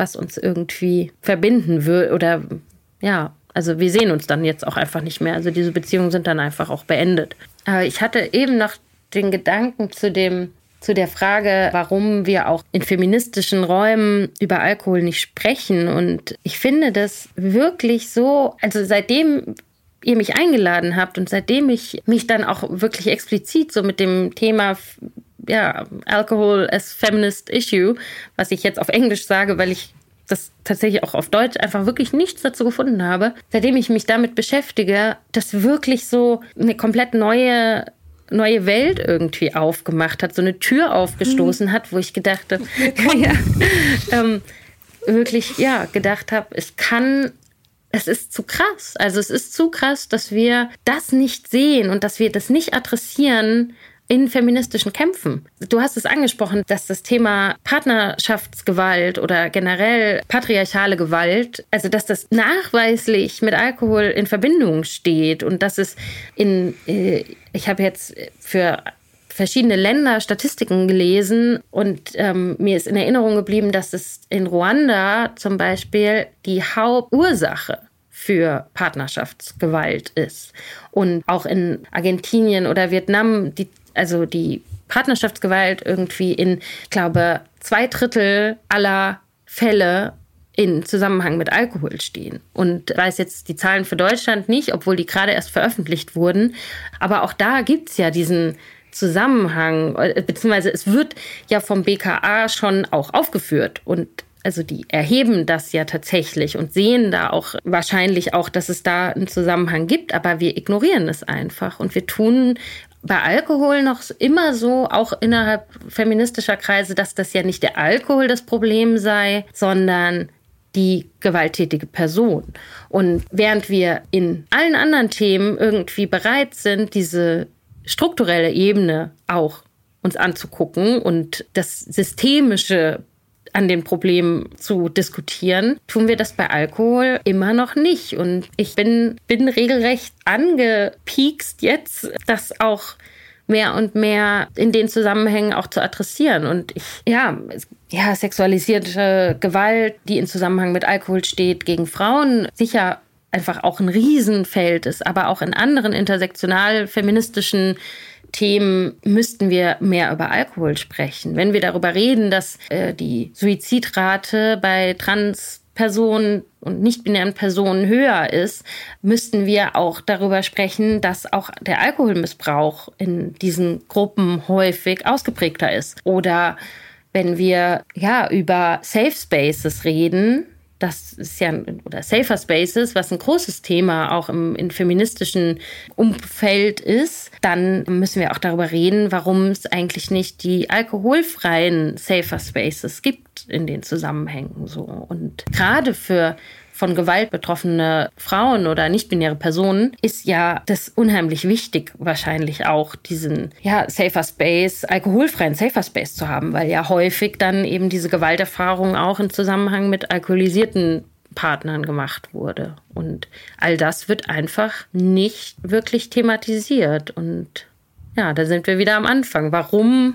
was uns irgendwie verbinden würde oder ja. Also wir sehen uns dann jetzt auch einfach nicht mehr. Also diese Beziehungen sind dann einfach auch beendet. Aber ich hatte eben noch den Gedanken zu dem, zu der Frage, warum wir auch in feministischen Räumen über Alkohol nicht sprechen. Und ich finde das wirklich so, also seitdem ihr mich eingeladen habt und seitdem ich mich dann auch wirklich explizit so mit dem Thema ja, Alcohol as Feminist Issue, was ich jetzt auf Englisch sage, weil ich das tatsächlich auch auf Deutsch einfach wirklich nichts dazu gefunden habe, seitdem ich mich damit beschäftige, das wirklich so eine komplett neue neue Welt irgendwie aufgemacht hat, so eine Tür aufgestoßen mhm. hat, wo ich gedachte, ja, ähm, wirklich, ja, gedacht habe, es kann, es ist zu krass. Also es ist zu krass, dass wir das nicht sehen und dass wir das nicht adressieren in feministischen Kämpfen. Du hast es angesprochen, dass das Thema Partnerschaftsgewalt oder generell patriarchale Gewalt, also dass das nachweislich mit Alkohol in Verbindung steht und dass es in, äh, ich habe jetzt für verschiedene Länder Statistiken gelesen und ähm, mir ist in Erinnerung geblieben, dass es in Ruanda zum Beispiel die Hauptursache für Partnerschaftsgewalt ist. Und auch in Argentinien oder Vietnam, die, also die Partnerschaftsgewalt irgendwie in, ich glaube, zwei Drittel aller Fälle in Zusammenhang mit Alkohol stehen. Und weiß jetzt die Zahlen für Deutschland nicht, obwohl die gerade erst veröffentlicht wurden. Aber auch da gibt es ja diesen Zusammenhang, beziehungsweise es wird ja vom BKA schon auch aufgeführt und also die erheben das ja tatsächlich und sehen da auch wahrscheinlich auch, dass es da einen Zusammenhang gibt, aber wir ignorieren es einfach und wir tun bei Alkohol noch immer so, auch innerhalb feministischer Kreise, dass das ja nicht der Alkohol das Problem sei, sondern die gewalttätige Person. Und während wir in allen anderen Themen irgendwie bereit sind, diese strukturelle Ebene auch uns anzugucken und das Systemische an den Problemen zu diskutieren, tun wir das bei Alkohol immer noch nicht. Und ich bin, bin regelrecht angepiekst jetzt, das auch mehr und mehr in den Zusammenhängen auch zu adressieren. Und ich, ja, ja, sexualisierte Gewalt, die in Zusammenhang mit Alkohol steht, gegen Frauen, sicher einfach auch ein Riesenfeld ist, aber auch in anderen intersektional feministischen Themen müssten wir mehr über Alkohol sprechen. Wenn wir darüber reden, dass äh, die Suizidrate bei Transpersonen und nicht-binären Personen höher ist, müssten wir auch darüber sprechen, dass auch der Alkoholmissbrauch in diesen Gruppen häufig ausgeprägter ist. Oder wenn wir ja über Safe Spaces reden, das ist ja, oder Safer Spaces, was ein großes Thema auch im, im feministischen Umfeld ist, dann müssen wir auch darüber reden, warum es eigentlich nicht die alkoholfreien Safer Spaces gibt in den Zusammenhängen so. Und gerade für von Gewalt betroffene Frauen oder nicht-binäre Personen ist ja das unheimlich wichtig, wahrscheinlich auch diesen ja, Safer Space, alkoholfreien Safer Space zu haben, weil ja häufig dann eben diese Gewalterfahrung auch im Zusammenhang mit alkoholisierten Partnern gemacht wurde. Und all das wird einfach nicht wirklich thematisiert. Und ja, da sind wir wieder am Anfang. Warum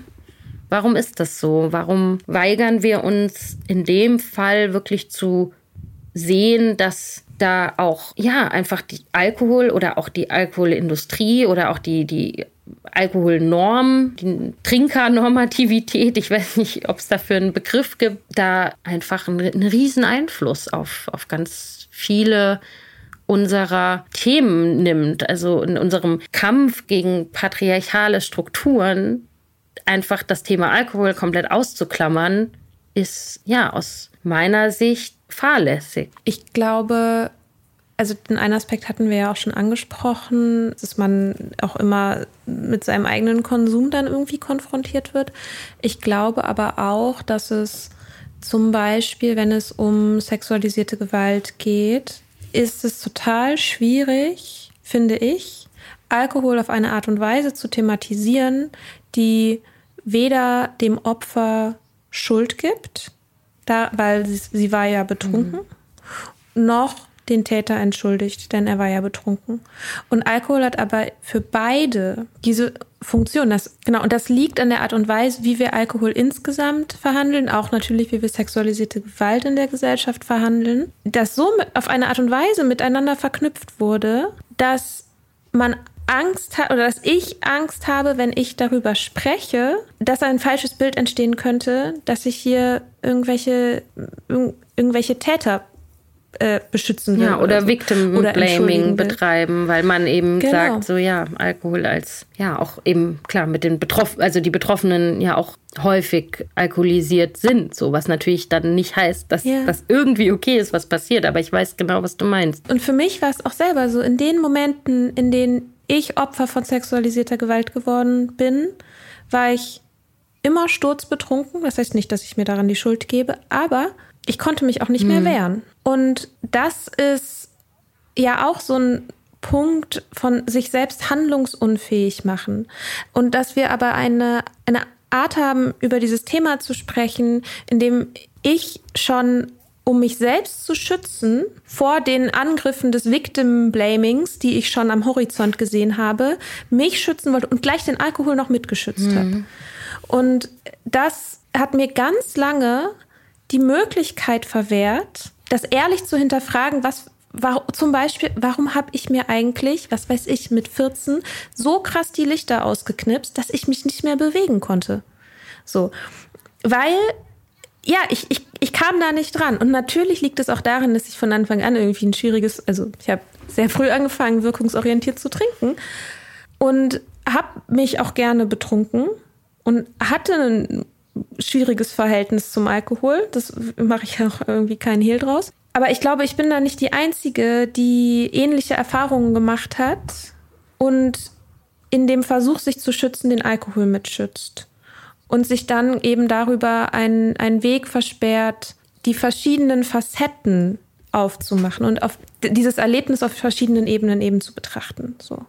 Warum ist das so? Warum weigern wir uns in dem Fall wirklich zu sehen, dass da auch, ja, einfach die Alkohol oder auch die Alkoholindustrie oder auch die, die Alkoholnorm, die Trinkernormativität, ich weiß nicht, ob es dafür einen Begriff gibt, da einfach einen, einen riesen Einfluss auf, auf ganz viele unserer Themen nimmt. Also in unserem Kampf gegen patriarchale Strukturen einfach das Thema Alkohol komplett auszuklammern, ist ja aus meiner Sicht fahrlässig. Ich glaube, also den einen Aspekt hatten wir ja auch schon angesprochen, dass man auch immer mit seinem eigenen Konsum dann irgendwie konfrontiert wird. Ich glaube aber auch, dass es zum Beispiel, wenn es um sexualisierte Gewalt geht, ist es total schwierig, finde ich, Alkohol auf eine Art und Weise zu thematisieren, die weder dem Opfer Schuld gibt, da, weil sie, sie war ja betrunken, mhm. noch den Täter entschuldigt, denn er war ja betrunken. Und Alkohol hat aber für beide diese Funktion. Das, genau, und das liegt an der Art und Weise, wie wir Alkohol insgesamt verhandeln, auch natürlich, wie wir sexualisierte Gewalt in der Gesellschaft verhandeln, das so auf eine Art und Weise miteinander verknüpft wurde, dass man Angst hat oder dass ich Angst habe, wenn ich darüber spreche, dass ein falsches Bild entstehen könnte, dass ich hier irgendwelche irgendwelche Täter äh, beschützen will. Ja, oder, oder so. Victim oder Blaming betreiben, weil man eben genau. sagt, so ja, Alkohol als, ja, auch eben, klar, mit den Betroffenen, also die Betroffenen ja auch häufig alkoholisiert sind, so was natürlich dann nicht heißt, dass ja. das irgendwie okay ist, was passiert, aber ich weiß genau, was du meinst. Und für mich war es auch selber so, in den Momenten, in denen ich Opfer von sexualisierter Gewalt geworden bin, war ich immer sturzbetrunken. Das heißt nicht, dass ich mir daran die Schuld gebe, aber ich konnte mich auch nicht mehr mhm. wehren. Und das ist ja auch so ein Punkt von sich selbst handlungsunfähig machen. Und dass wir aber eine, eine Art haben, über dieses Thema zu sprechen, in dem ich schon um mich selbst zu schützen vor den Angriffen des Victim Blamings, die ich schon am Horizont gesehen habe, mich schützen wollte und gleich den Alkohol noch mitgeschützt mhm. habe. Und das hat mir ganz lange die Möglichkeit verwehrt, das ehrlich zu hinterfragen, was war, zum Beispiel, warum habe ich mir eigentlich, was weiß ich, mit 14 so krass die Lichter ausgeknipst, dass ich mich nicht mehr bewegen konnte. So. Weil, ja, ich, ich, ich kam da nicht dran. Und natürlich liegt es auch darin, dass ich von Anfang an irgendwie ein schwieriges, also ich habe sehr früh angefangen, wirkungsorientiert zu trinken und habe mich auch gerne betrunken und hatte ein schwieriges Verhältnis zum Alkohol. Das mache ich auch irgendwie keinen Hehl draus. Aber ich glaube, ich bin da nicht die Einzige, die ähnliche Erfahrungen gemacht hat und in dem Versuch, sich zu schützen, den Alkohol mitschützt. Und sich dann eben darüber einen, Weg versperrt, die verschiedenen Facetten aufzumachen und auf dieses Erlebnis auf verschiedenen Ebenen eben zu betrachten. So.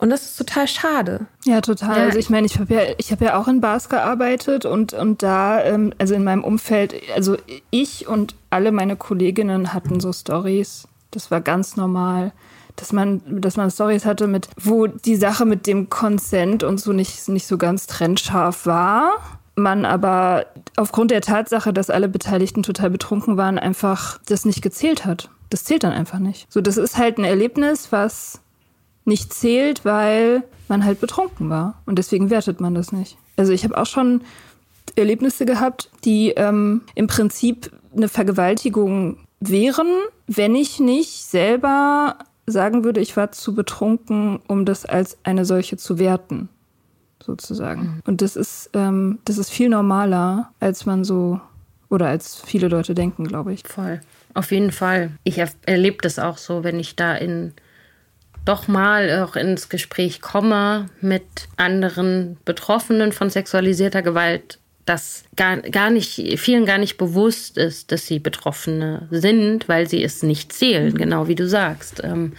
Und das ist total schade. Ja, total. Ja. Also ich meine, ich habe ja, ich habe ja auch in Bars gearbeitet und, und da, ähm, also in meinem Umfeld, also ich und alle meine Kolleginnen hatten so Stories. Das war ganz normal dass man, dass man Stories hatte mit, wo die Sache mit dem Consent und so nicht, nicht so ganz trennscharf war. Man aber aufgrund der Tatsache, dass alle Beteiligten total betrunken waren, einfach das nicht gezählt hat. Das zählt dann einfach nicht. So, das ist halt ein Erlebnis, was nicht zählt, weil man halt betrunken war. Und deswegen wertet man das nicht. Also ich habe auch schon Erlebnisse gehabt, die ähm, im Prinzip eine Vergewaltigung wären, wenn ich nicht selber sagen würde, ich war zu betrunken, um das als eine solche zu werten, sozusagen. Mhm. Und das ist, ähm, das ist viel normaler, als man so oder als viele Leute denken, glaube ich. Voll. Auf jeden Fall. Ich erlebe das auch so, wenn ich da in doch mal auch ins Gespräch komme mit anderen Betroffenen von sexualisierter Gewalt, dass gar, gar nicht, vielen gar nicht bewusst ist, dass sie Betroffene sind, weil sie es nicht zählen, genau wie du sagst. Ähm,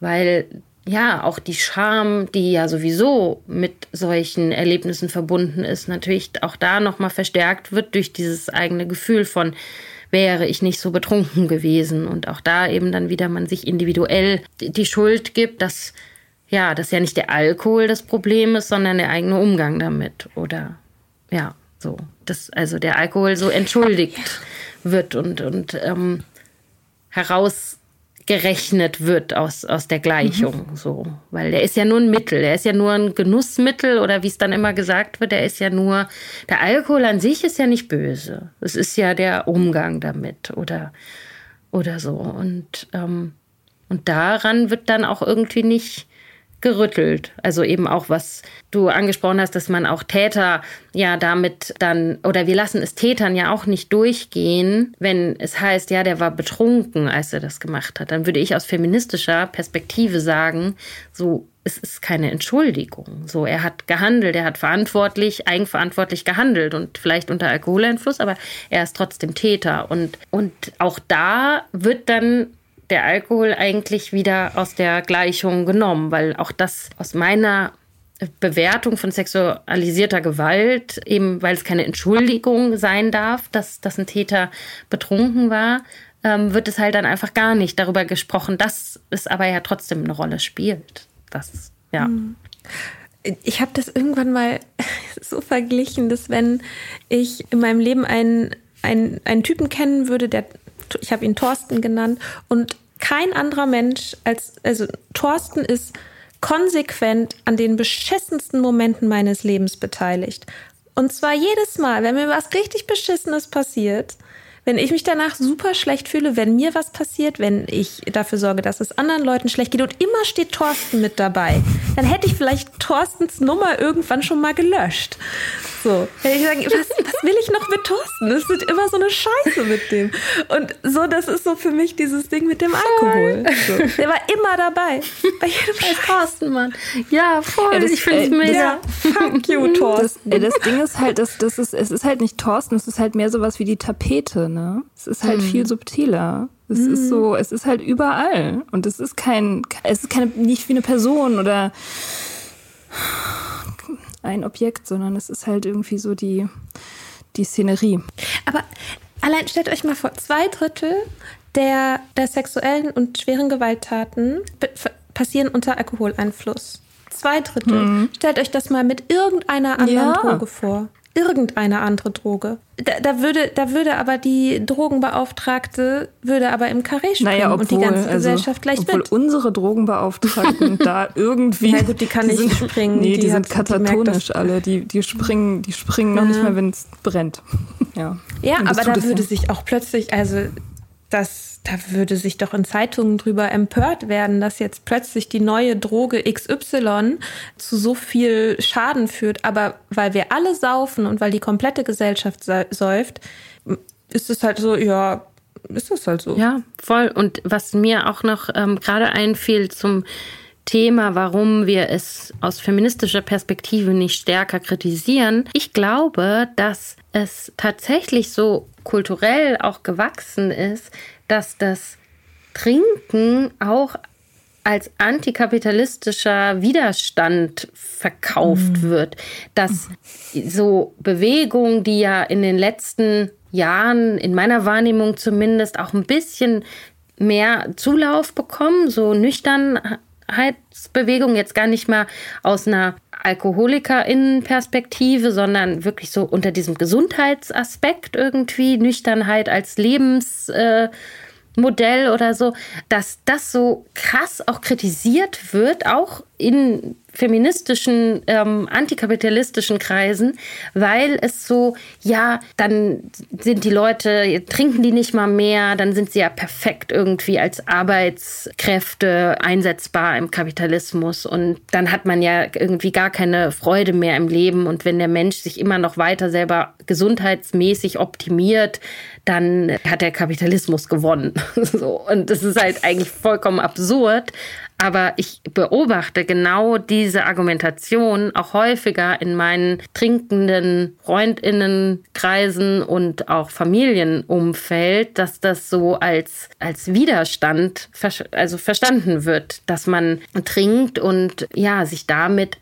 weil ja, auch die Scham, die ja sowieso mit solchen Erlebnissen verbunden ist, natürlich auch da nochmal verstärkt wird durch dieses eigene Gefühl von, wäre ich nicht so betrunken gewesen. Und auch da eben dann wieder man sich individuell die Schuld gibt, dass ja, dass ja nicht der Alkohol das Problem ist, sondern der eigene Umgang damit. Oder ja, so. Dass also der Alkohol so entschuldigt wird und, und ähm, heraus gerechnet wird aus, aus der Gleichung. Mhm. So. Weil der ist ja nur ein Mittel, der ist ja nur ein Genussmittel oder wie es dann immer gesagt wird, der ist ja nur, der Alkohol an sich ist ja nicht böse. Es ist ja der Umgang damit oder, oder so. Und, ähm, und daran wird dann auch irgendwie nicht gerüttelt. Also eben auch, was du angesprochen hast, dass man auch Täter ja damit dann, oder wir lassen es Tätern ja auch nicht durchgehen, wenn es heißt, ja, der war betrunken, als er das gemacht hat. Dann würde ich aus feministischer Perspektive sagen, so, es ist keine Entschuldigung. So, er hat gehandelt, er hat verantwortlich, eigenverantwortlich gehandelt und vielleicht unter Alkoholeinfluss, aber er ist trotzdem Täter. Und, und auch da wird dann der Alkohol eigentlich wieder aus der Gleichung genommen, weil auch das aus meiner Bewertung von sexualisierter Gewalt, eben weil es keine Entschuldigung sein darf, dass, dass ein Täter betrunken war, ähm, wird es halt dann einfach gar nicht darüber gesprochen, dass es aber ja trotzdem eine Rolle spielt. Das, ja. Hm. Ich habe das irgendwann mal so verglichen, dass wenn ich in meinem Leben einen, einen, einen Typen kennen würde, der ich habe ihn Thorsten genannt und kein anderer Mensch als, also Thorsten ist konsequent an den beschissensten Momenten meines Lebens beteiligt. Und zwar jedes Mal, wenn mir was richtig Beschissenes passiert, wenn ich mich danach super schlecht fühle, wenn mir was passiert, wenn ich dafür sorge, dass es anderen Leuten schlecht geht und immer steht Thorsten mit dabei, dann hätte ich vielleicht Thorstens Nummer irgendwann schon mal gelöscht. So. Ich sage, was, was will ich noch mit Thorsten? Das ist immer so eine Scheiße mit dem. Und so, das ist so für mich dieses Ding mit dem Alkohol. So. Der war immer dabei. Bei jedem Scheiß Thorsten, Mann. Ja, voll. Ja, das- ich finde es äh, mega. Ja, fuck you, Das, Thorsten. äh, das Ding ist halt, das, das ist, es ist halt nicht Thorsten, es ist halt mehr sowas wie die Tapete, ne? Es ist halt viel subtiler. Es ist so, es ist halt überall. Und es ist kein, es ist keine, nicht wie eine Person oder ein Objekt, sondern es ist halt irgendwie so die, die Szenerie. Aber allein stellt euch mal vor, zwei Drittel der, der sexuellen und schweren Gewalttaten passieren unter Alkoholeinfluss. Zwei Drittel. Stellt euch das mal mit irgendeiner anderen Ja. Droge vor. Irgendeine andere Droge. Da, da, würde, da würde aber die Drogenbeauftragte würde aber im Karree springen Naja, obwohl, und die ganze also, Gesellschaft gleich obwohl mit. unsere Drogenbeauftragten da irgendwie. Ja, gut, die kann nicht sind, springen, Nee, die, die sind die katatonisch alle. Die, die springen, die springen noch nicht mal, wenn es brennt. Ja, Ja, aber da würde ja. sich auch plötzlich, also das, da würde sich doch in Zeitungen drüber empört werden, dass jetzt plötzlich die neue Droge XY zu so viel Schaden führt. Aber weil wir alle saufen und weil die komplette Gesellschaft säuft, ist es halt so, ja, ist das halt so. Ja, voll. Und was mir auch noch ähm, gerade einfiel zum Thema, warum wir es aus feministischer Perspektive nicht stärker kritisieren. Ich glaube, dass es tatsächlich so kulturell auch gewachsen ist, dass das Trinken auch als antikapitalistischer Widerstand verkauft wird. Dass so Bewegungen, die ja in den letzten Jahren, in meiner Wahrnehmung zumindest, auch ein bisschen mehr Zulauf bekommen, so Nüchternheitsbewegung, jetzt gar nicht mal aus einer AlkoholikerInnen-Perspektive, sondern wirklich so unter diesem Gesundheitsaspekt irgendwie, Nüchternheit als Lebensmodell äh, Modell oder so, dass das so krass auch kritisiert wird, auch in feministischen, ähm, antikapitalistischen Kreisen, weil es so, ja, dann sind die Leute, trinken die nicht mal mehr, dann sind sie ja perfekt irgendwie als Arbeitskräfte einsetzbar im Kapitalismus. Und dann hat man ja irgendwie gar keine Freude mehr im Leben. Und wenn der Mensch sich immer noch weiter selber gesundheitsmäßig optimiert, dann hat der Kapitalismus gewonnen. so. Und das ist halt eigentlich vollkommen absurd. Aber ich beobachte genau diese Argumentation auch häufiger in meinen trinkenden Freundinnenkreisen und auch Familienumfeld, dass das so als, als Widerstand vers also verstanden wird, dass man trinkt und ja, sich damit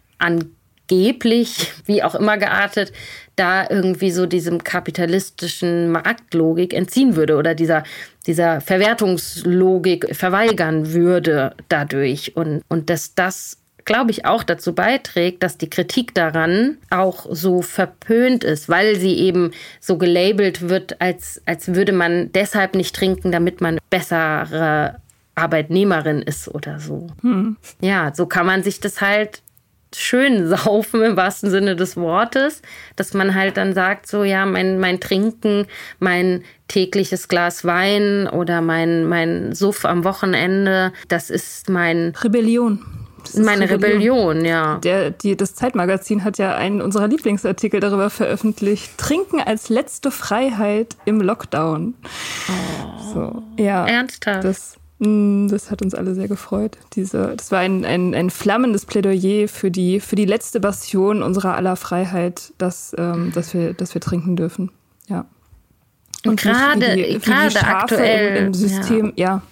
angeblich, wie auch immer geartet, da irgendwie so diesem kapitalistischen Marktlogik entziehen würde oder dieser, dieser Verwertungslogik verweigern würde dadurch. Und, und dass das, glaube ich, auch dazu beiträgt, dass die Kritik daran auch so verpönt ist, weil sie eben so gelabelt wird, als, als würde man deshalb nicht trinken, damit man bessere Arbeitnehmerin ist oder so. Ja, so kann man sich das halt schön saufen im wahrsten Sinne des Wortes, dass man halt dann sagt, so ja, mein, mein Trinken, mein tägliches Glas Wein oder mein, mein Suff am Wochenende, das ist mein, Rebellion. Das ist meine Rebellion, ja. Der, die, das Zeitmagazin hat ja einen unserer Lieblingsartikel darüber veröffentlicht. Trinken als letzte Freiheit im Lockdown. So, ja. Ernsthaft? Das, das hat uns alle sehr gefreut. Diese, das war ein, ein, ein flammendes Plädoyer für die, für die letzte Bastion unserer aller Freiheit, dass, ähm, dass, wir, dass wir trinken dürfen. Ja. Und gerade- die- gerade aktuell, Im, im System, ja.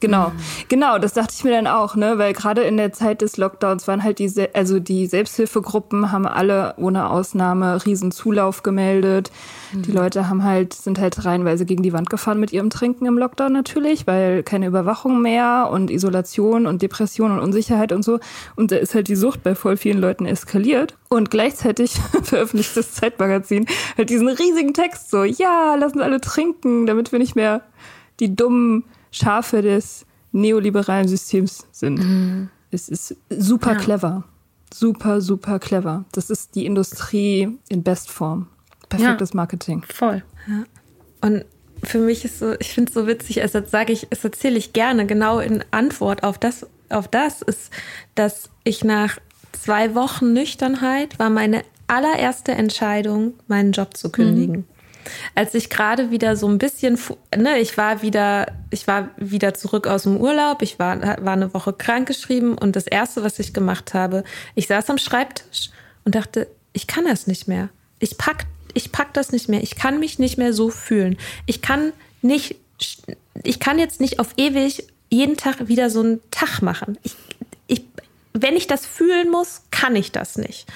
Genau, genau, das dachte ich mir dann auch, ne, weil gerade in der Zeit des Lockdowns waren halt diese, also die Selbsthilfegruppen haben alle ohne Ausnahme riesen Zulauf gemeldet. Die Leute haben halt, sind halt reihenweise gegen die Wand gefahren mit ihrem Trinken im Lockdown natürlich, weil keine Überwachung mehr und Isolation und Depression und Unsicherheit und so. Und da ist halt die Sucht bei voll vielen Leuten eskaliert. Und gleichzeitig veröffentlicht das Zeitmagazin halt diesen riesigen Text so, ja, lassen alle trinken, damit wir nicht mehr die dummen Schafe des neoliberalen Systems sind. Es ist super Ja. clever. Super, super clever. Das ist die Industrie in Bestform. Perfektes Marketing. Voll. Und für mich ist so, ich finde es so witzig, also das sage ich, das erzähle ich gerne, genau in Antwort auf das, auf das ist, dass ich nach zwei Wochen Nüchternheit war meine allererste Entscheidung, meinen Job zu kündigen. Mhm. Als ich gerade wieder so ein bisschen, ne, ich war wieder, ich war wieder zurück aus dem Urlaub, ich war, war eine Woche krankgeschrieben und das erste, was ich gemacht habe, ich saß am Schreibtisch und dachte, ich kann das nicht mehr. Ich pack, ich pack das nicht mehr. Ich kann mich nicht mehr so fühlen. Ich kann nicht, ich kann jetzt nicht auf ewig jeden Tag wieder so einen Tag machen. Ich, ich, wenn ich das fühlen muss, kann ich das nicht.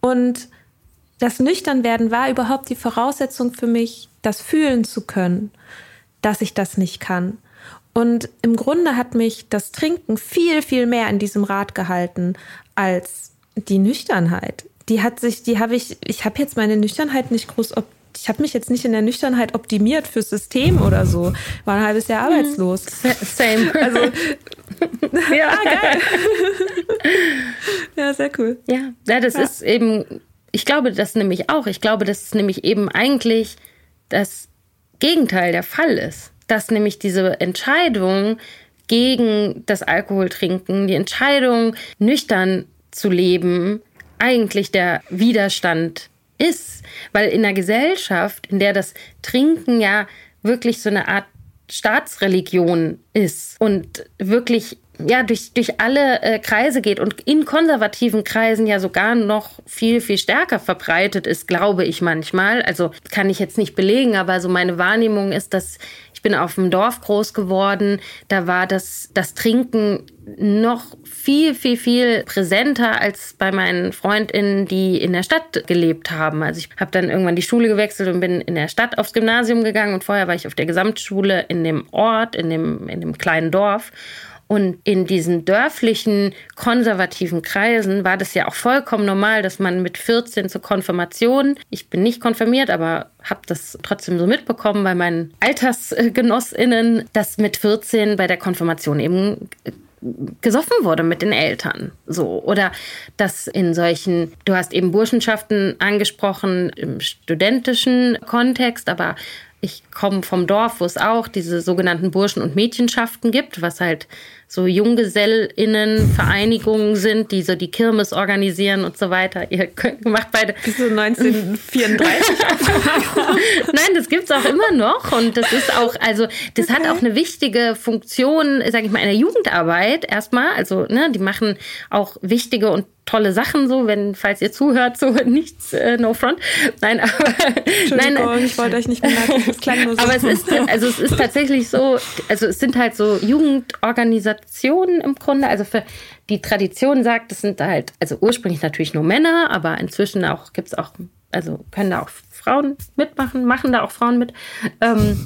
Und das Nüchternwerden war überhaupt die Voraussetzung für mich, das fühlen zu können, dass ich das nicht kann. Und im Grunde hat mich das Trinken viel, viel mehr in diesem Rad gehalten als die Nüchternheit. Die hat sich, die habe ich, ich habe jetzt meine Nüchternheit nicht groß, ich habe mich jetzt nicht in der Nüchternheit optimiert fürs System oder so. War ein halbes Jahr mhm. arbeitslos. Same. Also, ja, ah, geil. ja, sehr cool. Ja, ja das ja. ist eben ich glaube das nämlich auch. Ich glaube, dass es nämlich eben eigentlich das Gegenteil der Fall ist. Dass nämlich diese Entscheidung gegen das Alkoholtrinken, die Entscheidung, nüchtern zu leben, eigentlich der Widerstand ist. Weil in einer Gesellschaft, in der das Trinken ja wirklich so eine Art Staatsreligion ist und wirklich ja durch, durch alle äh, Kreise geht und in konservativen Kreisen ja sogar noch viel, viel stärker verbreitet ist, glaube ich manchmal. Also kann ich jetzt nicht belegen, aber so meine Wahrnehmung ist, dass ich bin auf dem Dorf groß geworden, da war das, das Trinken noch viel, viel, viel präsenter als bei meinen Freundinnen, die in der Stadt gelebt haben. Also ich habe dann irgendwann die Schule gewechselt und bin in der Stadt aufs Gymnasium gegangen und vorher war ich auf der Gesamtschule in dem Ort, in dem, in dem kleinen Dorf. Und in diesen dörflichen konservativen Kreisen war das ja auch vollkommen normal, dass man mit 14 zur Konfirmation, ich bin nicht konfirmiert, aber habe das trotzdem so mitbekommen bei meinen Altersgenossinnen, dass mit 14 bei der Konfirmation eben gesoffen wurde mit den Eltern. So. Oder dass in solchen, du hast eben Burschenschaften angesprochen im studentischen Kontext, aber ich komme vom Dorf, wo es auch diese sogenannten Burschen- und Mädchenschaften gibt, was halt so JunggesellInnen-Vereinigungen sind, die so die Kirmes organisieren und so weiter. Ihr könnt, macht beide. Bist du 1934 Nein, das gibt es auch immer noch. Und das ist auch, also, das okay. hat auch eine wichtige Funktion, sage ich mal, in der Jugendarbeit erstmal. Also, ne, die machen auch wichtige und tolle Sachen so, wenn, falls ihr zuhört, so nichts, äh, no front. Nein, aber nein, ich wollte euch nicht bemerken, es klang nur so. Aber es ist, also es ist tatsächlich so, also es sind halt so Jugendorganisationen im Grunde, also für die Tradition sagt, es sind halt, also ursprünglich natürlich nur Männer, aber inzwischen auch, gibt es auch, also können da auch Frauen mitmachen, machen da auch Frauen mit. Ähm,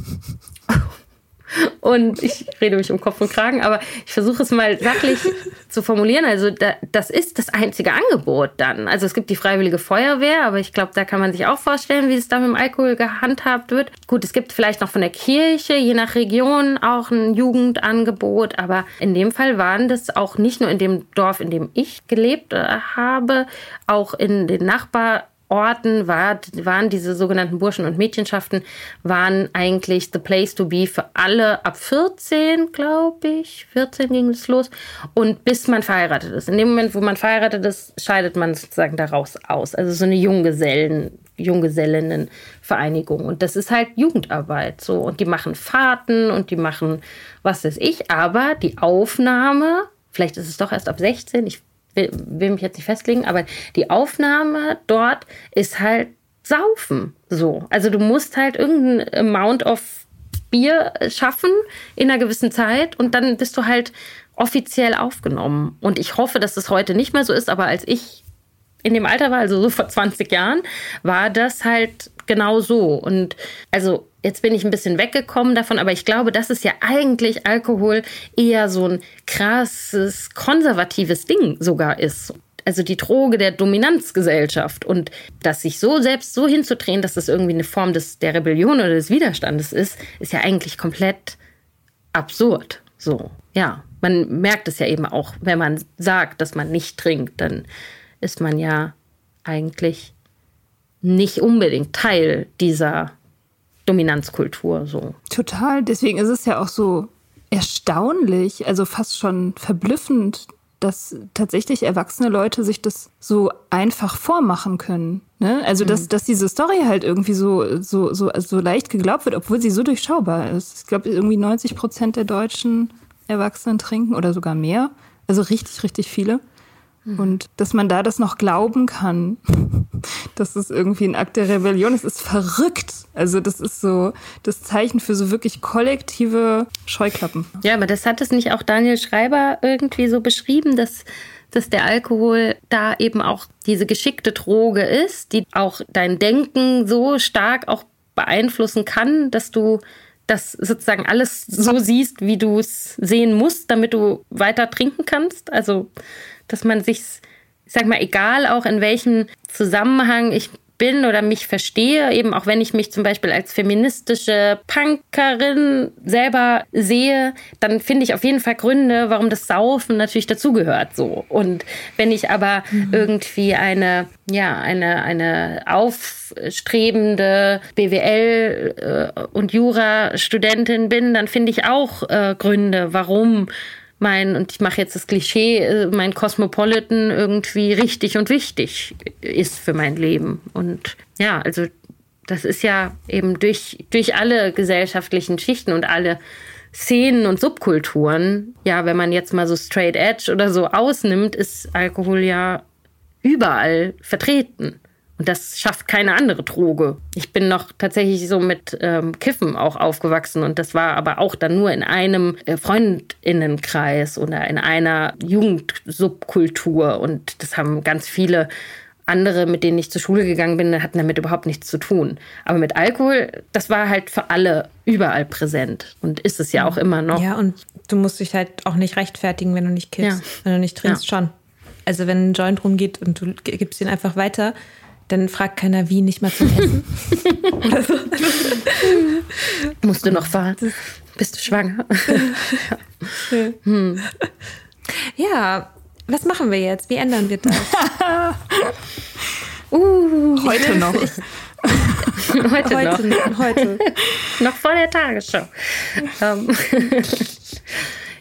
und ich rede mich um Kopf und Kragen, aber ich versuche es mal sachlich zu formulieren. Also da, das ist das einzige Angebot dann. Also es gibt die Freiwillige Feuerwehr, aber ich glaube, da kann man sich auch vorstellen, wie es da mit dem Alkohol gehandhabt wird. Gut, es gibt vielleicht noch von der Kirche, je nach Region, auch ein Jugendangebot, aber in dem Fall waren das auch nicht nur in dem Dorf, in dem ich gelebt äh, habe, auch in den Nachbar Orten war, waren diese sogenannten Burschen- und Mädchenschaften, waren eigentlich the place to be für alle ab 14, glaube ich. 14 ging es los. Und bis man verheiratet ist. In dem Moment, wo man verheiratet ist, scheidet man sozusagen daraus aus. Also so eine Junggesellen, Junggesellinnenvereinigung. Und das ist halt Jugendarbeit. So. Und die machen Fahrten und die machen was weiß ich. Aber die Aufnahme, vielleicht ist es doch erst ab 16, ich will, will mich jetzt nicht festlegen, aber die Aufnahme dort ist halt saufen. So. Also du musst halt irgendein Amount of Bier schaffen in einer gewissen Zeit und dann bist du halt offiziell aufgenommen. Und ich hoffe, dass es heute nicht mehr so ist, aber als ich in dem Alter war, also so vor 20 Jahren, war das halt genau so. Und also jetzt bin ich ein bisschen weggekommen davon, aber ich glaube, dass es ja eigentlich Alkohol eher so ein krasses, konservatives Ding sogar ist. Also die Droge der Dominanzgesellschaft und das sich so selbst so hinzudrehen, dass das irgendwie eine Form des, der Rebellion oder des Widerstandes ist, ist ja eigentlich komplett absurd. So, ja, man merkt es ja eben auch, wenn man sagt, dass man nicht trinkt, dann ist man ja eigentlich nicht unbedingt Teil dieser Dominanzkultur so. Total, deswegen ist es ja auch so erstaunlich, also fast schon verblüffend, dass tatsächlich erwachsene Leute sich das so einfach vormachen können. Ne? Also, dass, mhm. dass diese Story halt irgendwie so, so, so, so leicht geglaubt wird, obwohl sie so durchschaubar ist. Ich glaube, irgendwie 90 Prozent der deutschen Erwachsenen trinken oder sogar mehr. Also richtig, richtig viele. Mhm. Und dass man da das noch glauben kann, das ist irgendwie ein Akt der Rebellion. Es ist verrückt. Also das ist so das Zeichen für so wirklich kollektive Scheuklappen. Ja, aber das hat es nicht auch Daniel Schreiber irgendwie so beschrieben, dass dass der Alkohol da eben auch diese geschickte Droge ist, die auch dein Denken so stark auch beeinflussen kann, dass du das sozusagen alles so siehst, wie du es sehen musst, damit du weiter trinken kannst. Also, dass man sich, ich sag mal, egal auch in welchem Zusammenhang ich bin oder mich verstehe, eben auch wenn ich mich zum Beispiel als feministische Punkerin selber sehe, dann finde ich auf jeden Fall Gründe, warum das Saufen natürlich dazugehört so. Und wenn ich aber mhm. irgendwie eine, ja, eine, eine aufstrebende BWL äh, und Jura-Studentin bin, dann finde ich auch äh, Gründe, warum mein, und ich mache jetzt das Klischee, äh, mein Cosmopolitan irgendwie richtig und wichtig ist für mein Leben. Und ja, also das ist ja eben durch, durch alle gesellschaftlichen Schichten und alle Szenen und Subkulturen, ja, wenn man jetzt mal so straight edge oder so ausnimmt, ist Alkohol ja überall vertreten. Und das schafft keine andere Droge. Ich bin noch tatsächlich so mit ähm, Kiffen auch aufgewachsen und das war aber auch dann nur in einem äh, Freundinnenkreis oder in einer Jugendsubkultur und das haben ganz viele andere, mit denen ich zur Schule gegangen bin, hatten damit überhaupt nichts zu tun. Aber mit Alkohol, das war halt für alle überall präsent und ist es ja auch immer noch. Ja, und du musst dich halt auch nicht rechtfertigen, wenn du nicht kippst. Ja. Wenn du nicht trinkst, ja. schon. Also wenn ein Joint rumgeht und du gibst ihn einfach weiter, dann fragt keiner wie, nicht mal zum Essen. Oder so. Musst du noch fahren? Bist du schwanger? ja. Hm. ja, was machen wir jetzt? Wie ändern wir das? uh, heute noch. heute, heute noch. Heute. noch vor der Tagesschau. um.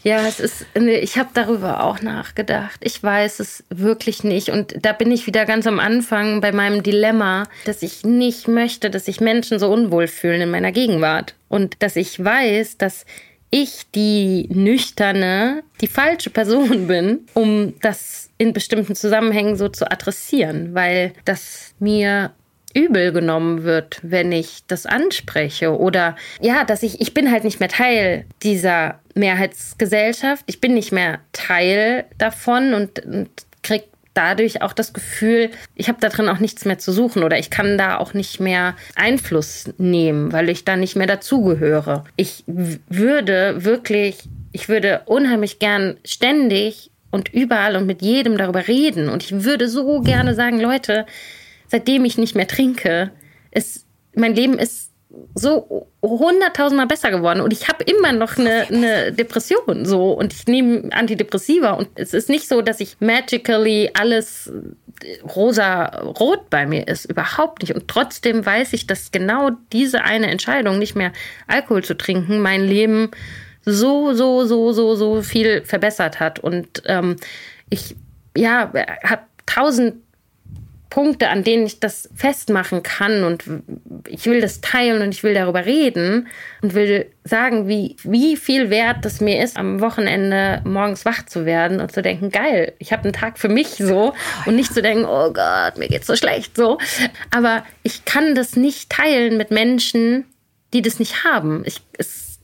Ja, es ist, ich habe darüber auch nachgedacht. Ich weiß es wirklich nicht. Und da bin ich wieder ganz am Anfang bei meinem Dilemma, dass ich nicht möchte, dass sich Menschen so unwohl fühlen in meiner Gegenwart. Und dass ich weiß, dass ich die nüchterne, die falsche Person bin, um das in bestimmten Zusammenhängen so zu adressieren, weil das mir übel genommen wird, wenn ich das anspreche oder ja, dass ich ich bin halt nicht mehr Teil dieser Mehrheitsgesellschaft, ich bin nicht mehr Teil davon und, und krieg dadurch auch das Gefühl, ich habe da drin auch nichts mehr zu suchen oder ich kann da auch nicht mehr Einfluss nehmen, weil ich da nicht mehr dazugehöre. Ich würde wirklich, ich würde unheimlich gern ständig und überall und mit jedem darüber reden und ich würde so gerne sagen, Leute, seitdem ich nicht mehr trinke, ist mein Leben ist so hunderttausendmal besser geworden und ich habe immer noch eine, eine, Depression so. Und ich nehme Antidepressiva und es ist nicht so, dass ich magically alles rosa rot bei mir ist, überhaupt nicht. Und trotzdem weiß ich, dass genau diese eine Entscheidung, nicht mehr Alkohol zu trinken, mein Leben so so so so so viel verbessert hat. Und ähm, ich ja habe tausend Punkte, an denen ich das festmachen kann und ich will das teilen und ich will darüber reden und will sagen, wie, wie viel wert das mir ist, am Wochenende morgens wach zu werden und zu denken, geil, ich habe einen Tag für mich so und nicht zu denken, oh Gott, mir geht's so schlecht so. Aber ich kann das nicht teilen mit Menschen, die das nicht haben. Ich, es,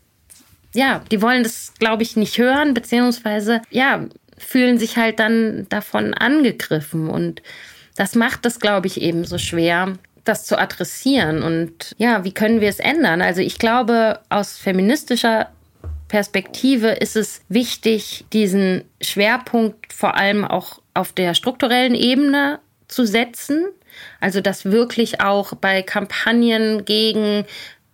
ja, die wollen das, glaube ich, nicht hören, beziehungsweise, ja, fühlen sich halt dann davon angegriffen und das macht es, glaube ich, eben so schwer, das zu adressieren. Und ja, wie können wir es ändern? Also ich glaube, aus feministischer Perspektive ist es wichtig, diesen Schwerpunkt vor allem auch auf der strukturellen Ebene zu setzen. Also dass wirklich auch bei Kampagnen gegen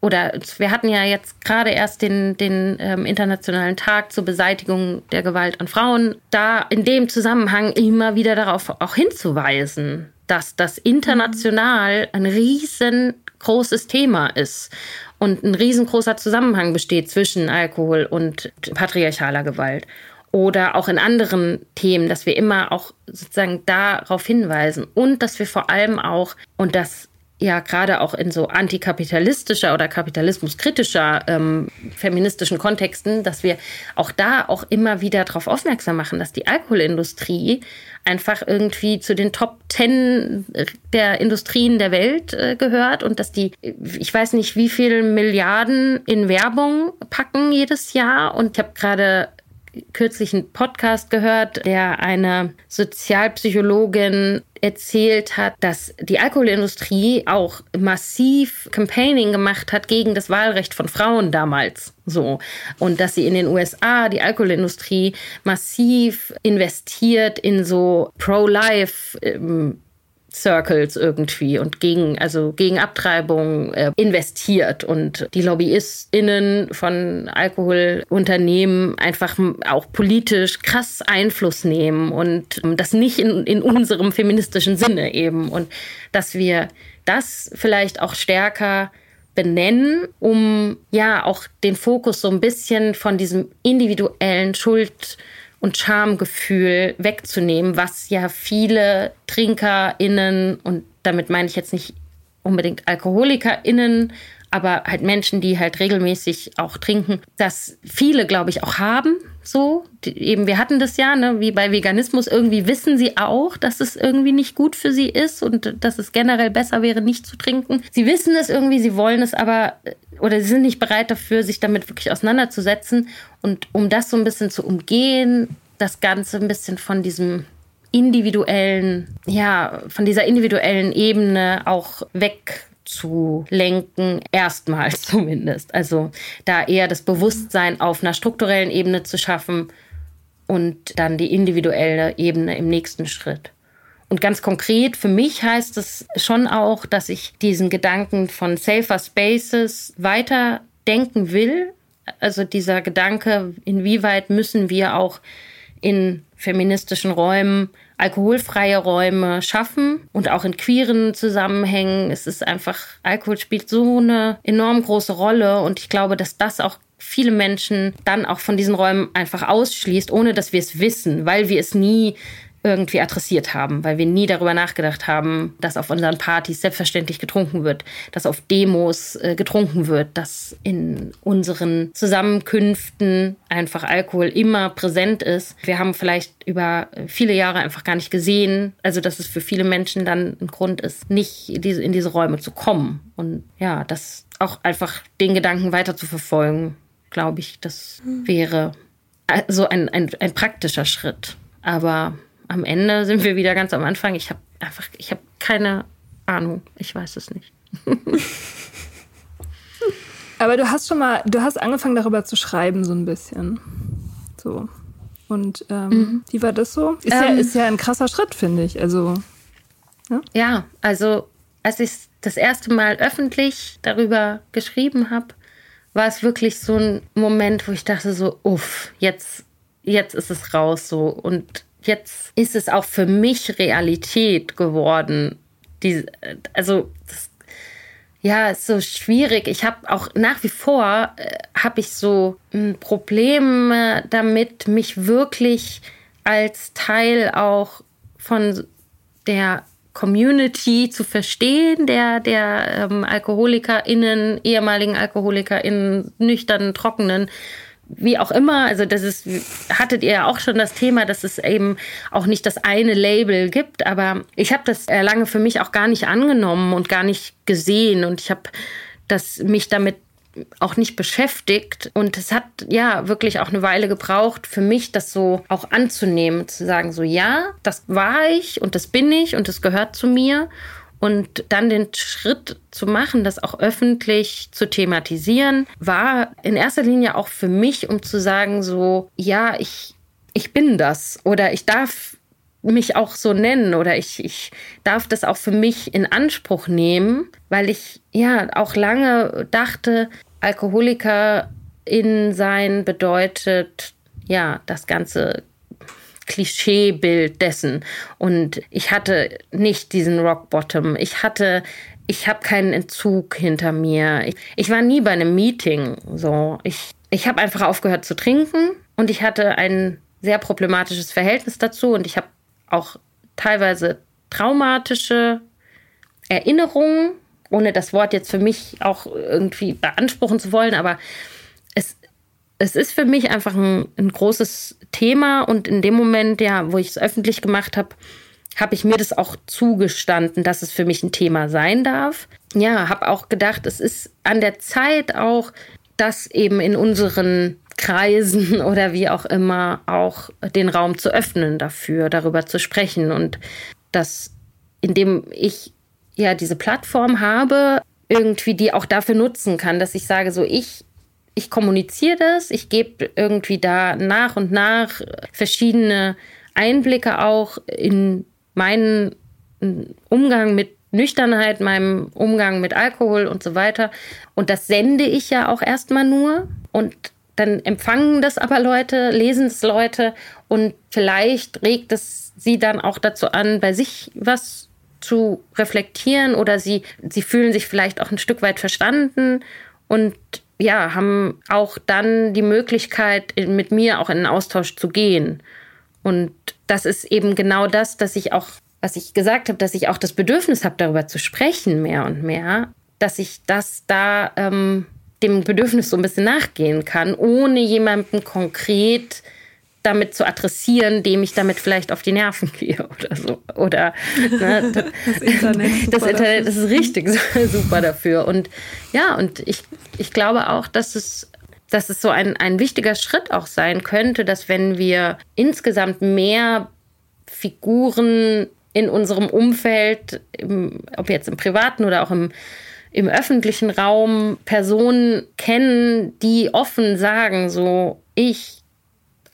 oder wir hatten ja jetzt gerade erst den, den ähm, Internationalen Tag zur Beseitigung der Gewalt an Frauen, da in dem Zusammenhang immer wieder darauf auch hinzuweisen, dass das international ein riesengroßes Thema ist und ein riesengroßer Zusammenhang besteht zwischen Alkohol und patriarchaler Gewalt. oder auch in anderen Themen, dass wir immer auch sozusagen darauf hinweisen und dass wir vor allem auch, und das ja gerade auch in so antikapitalistischer oder kapitalismuskritischer ähm, feministischen Kontexten, dass wir auch da auch immer wieder darauf aufmerksam machen, dass die Alkoholindustrie einfach irgendwie zu den Top Ten der Industrien der Welt äh, gehört und dass die, ich weiß nicht, wie viel Milliarden in Werbung packen jedes Jahr. Und ich habe gerade kürzlich einen Podcast gehört, der eine Sozialpsychologin erzählt hat, dass die Alkoholindustrie auch massiv Campaigning gemacht hat gegen das Wahlrecht von Frauen damals. So. Und dass sie in den USA die Alkoholindustrie massiv investiert in so Pro-Life ähm, Circles irgendwie und gegen, also gegen Abtreibung äh, investiert. Und die LobbyistInnen von Alkoholunternehmen einfach auch politisch krass Einfluss nehmen und ähm, das nicht in, in unserem feministischen Sinne eben. Und dass wir das vielleicht auch stärker benennen, um ja auch den Fokus so ein bisschen von diesem individuellen Schuld und Schamgefühl wegzunehmen, was ja viele TrinkerInnen, und damit meine ich jetzt nicht unbedingt AlkoholikerInnen, aber halt Menschen, die halt regelmäßig auch trinken, dass viele, glaube ich, auch haben. So, die, eben, wir hatten das ja, ne, wie bei Veganismus, irgendwie wissen sie auch, dass es irgendwie nicht gut für sie ist und dass es generell besser wäre, nicht zu trinken. Sie wissen es irgendwie, sie wollen es aber oder sie sind nicht bereit dafür, sich damit wirklich auseinanderzusetzen. Und um das so ein bisschen zu umgehen, das Ganze ein bisschen von diesem individuellen, ja, von dieser individuellen Ebene auch wegzulenken, erstmals zumindest. Also da eher das Bewusstsein auf einer strukturellen Ebene zu schaffen und dann die individuelle Ebene im nächsten Schritt. Und ganz konkret für mich heißt es schon auch, dass ich diesen Gedanken von Safer Spaces weiter denken will. Also dieser Gedanke, inwieweit müssen wir auch in feministischen Räumen alkoholfreie Räume schaffen und auch in queeren Zusammenhängen. Es ist einfach, Alkohol spielt so eine enorm große Rolle und ich glaube, dass das auch viele Menschen dann auch von diesen Räumen einfach ausschließt, ohne dass wir es wissen, weil wir es nie irgendwie adressiert haben, weil wir nie darüber nachgedacht haben, dass auf unseren Partys selbstverständlich getrunken wird, dass auf Demos äh, getrunken wird, dass in unseren Zusammenkünften einfach Alkohol immer präsent ist. Wir haben vielleicht über viele Jahre einfach gar nicht gesehen, also dass es für viele Menschen dann ein Grund ist, nicht in diese, Räume zu kommen. Und ja, das auch einfach den Gedanken weiter zu verfolgen, glaube ich, das wäre so ein, ein, ein praktischer Schritt. Aber am Ende sind wir wieder ganz am Anfang. Ich habe einfach, ich habe keine Ahnung. Ich weiß es nicht. Aber du hast schon mal, du hast angefangen darüber zu schreiben so ein bisschen. So. Und ähm, mhm. wie war das so? Ist, ähm, ja, ist ja ein krasser Schritt, finde ich. Also. Ja? ja, also als ich das erste Mal öffentlich darüber geschrieben habe, war es wirklich so ein Moment, wo ich dachte so, uff, jetzt, jetzt ist es raus so. Und jetzt ist es auch für mich Realität geworden. Die, also das, ja, ist so schwierig. Ich habe auch nach wie vor äh, habe ich so ein Problem damit, mich wirklich als Teil auch von der Community zu verstehen, der, der ähm, AlkoholikerInnen, ehemaligen AlkoholikerInnen, nüchternen, trockenen, wie auch immer, also das ist, hattet ihr ja auch schon das Thema, dass es eben auch nicht das eine Label gibt, aber ich habe das lange für mich auch gar nicht angenommen und gar nicht gesehen und ich habe das mich damit auch nicht beschäftigt und es hat ja wirklich auch eine Weile gebraucht für mich das so auch anzunehmen, zu sagen so ja, das war ich und das bin ich und das gehört zu mir und dann den Schritt zu machen, das auch öffentlich zu thematisieren, war in erster Linie auch für mich, um zu sagen, so, ja, ich, ich bin das oder ich darf mich auch so nennen oder ich, ich darf das auch für mich in Anspruch nehmen, weil ich ja auch lange dachte, Alkoholiker in sein bedeutet ja das ganze Klischeebild dessen. Und ich hatte nicht diesen Rock Bottom. Ich hatte, ich habe keinen Entzug hinter mir. Ich, ich, war nie bei einem Meeting. So, ich, ich habe einfach aufgehört zu trinken und ich hatte einen sehr problematisches Verhältnis dazu und ich habe auch teilweise traumatische Erinnerungen, ohne das Wort jetzt für mich auch irgendwie beanspruchen zu wollen, aber es ist für mich einfach ein, ein großes Thema und in dem Moment, ja, wo ich es öffentlich gemacht habe, habe ich mir das auch zugestanden, dass es für mich ein Thema sein darf. Ja, habe auch gedacht, es ist an der Zeit auch, dass eben in unseren Kreisen oder wie auch immer auch den Raum zu öffnen dafür, darüber zu sprechen und dass indem ich ja diese Plattform habe, irgendwie die auch dafür nutzen kann, dass ich sage, so ich ich kommuniziere das, ich gebe irgendwie da nach und nach verschiedene Einblicke auch in meinen Umgang mit Nüchternheit, meinem Umgang mit Alkohol und so weiter. Und das sende ich ja auch erstmal nur. Und dann empfangen das aber Leute, lesen es Leute und vielleicht regt es sie dann auch dazu an, bei sich was zu reflektieren oder sie, sie fühlen sich vielleicht auch ein Stück weit verstanden und ja, haben auch dann die Möglichkeit, mit mir auch in den Austausch zu gehen. Und das ist eben genau das, dass ich auch, was ich gesagt habe, dass ich auch das Bedürfnis habe, darüber zu sprechen, mehr und mehr, dass ich das da ähm, dem Bedürfnis so ein bisschen nachgehen kann, ohne jemanden konkret damit zu adressieren, dem ich damit vielleicht auf die Nerven gehe oder so. Oder ne, das, das, Internet, das Internet ist richtig super dafür. Und ja, und ich, ich glaube auch, dass es, dass es so ein, ein wichtiger Schritt auch sein könnte, dass wenn wir insgesamt mehr Figuren in unserem Umfeld, im, ob jetzt im privaten oder auch im im öffentlichen Raum Personen kennen, die offen sagen, so ich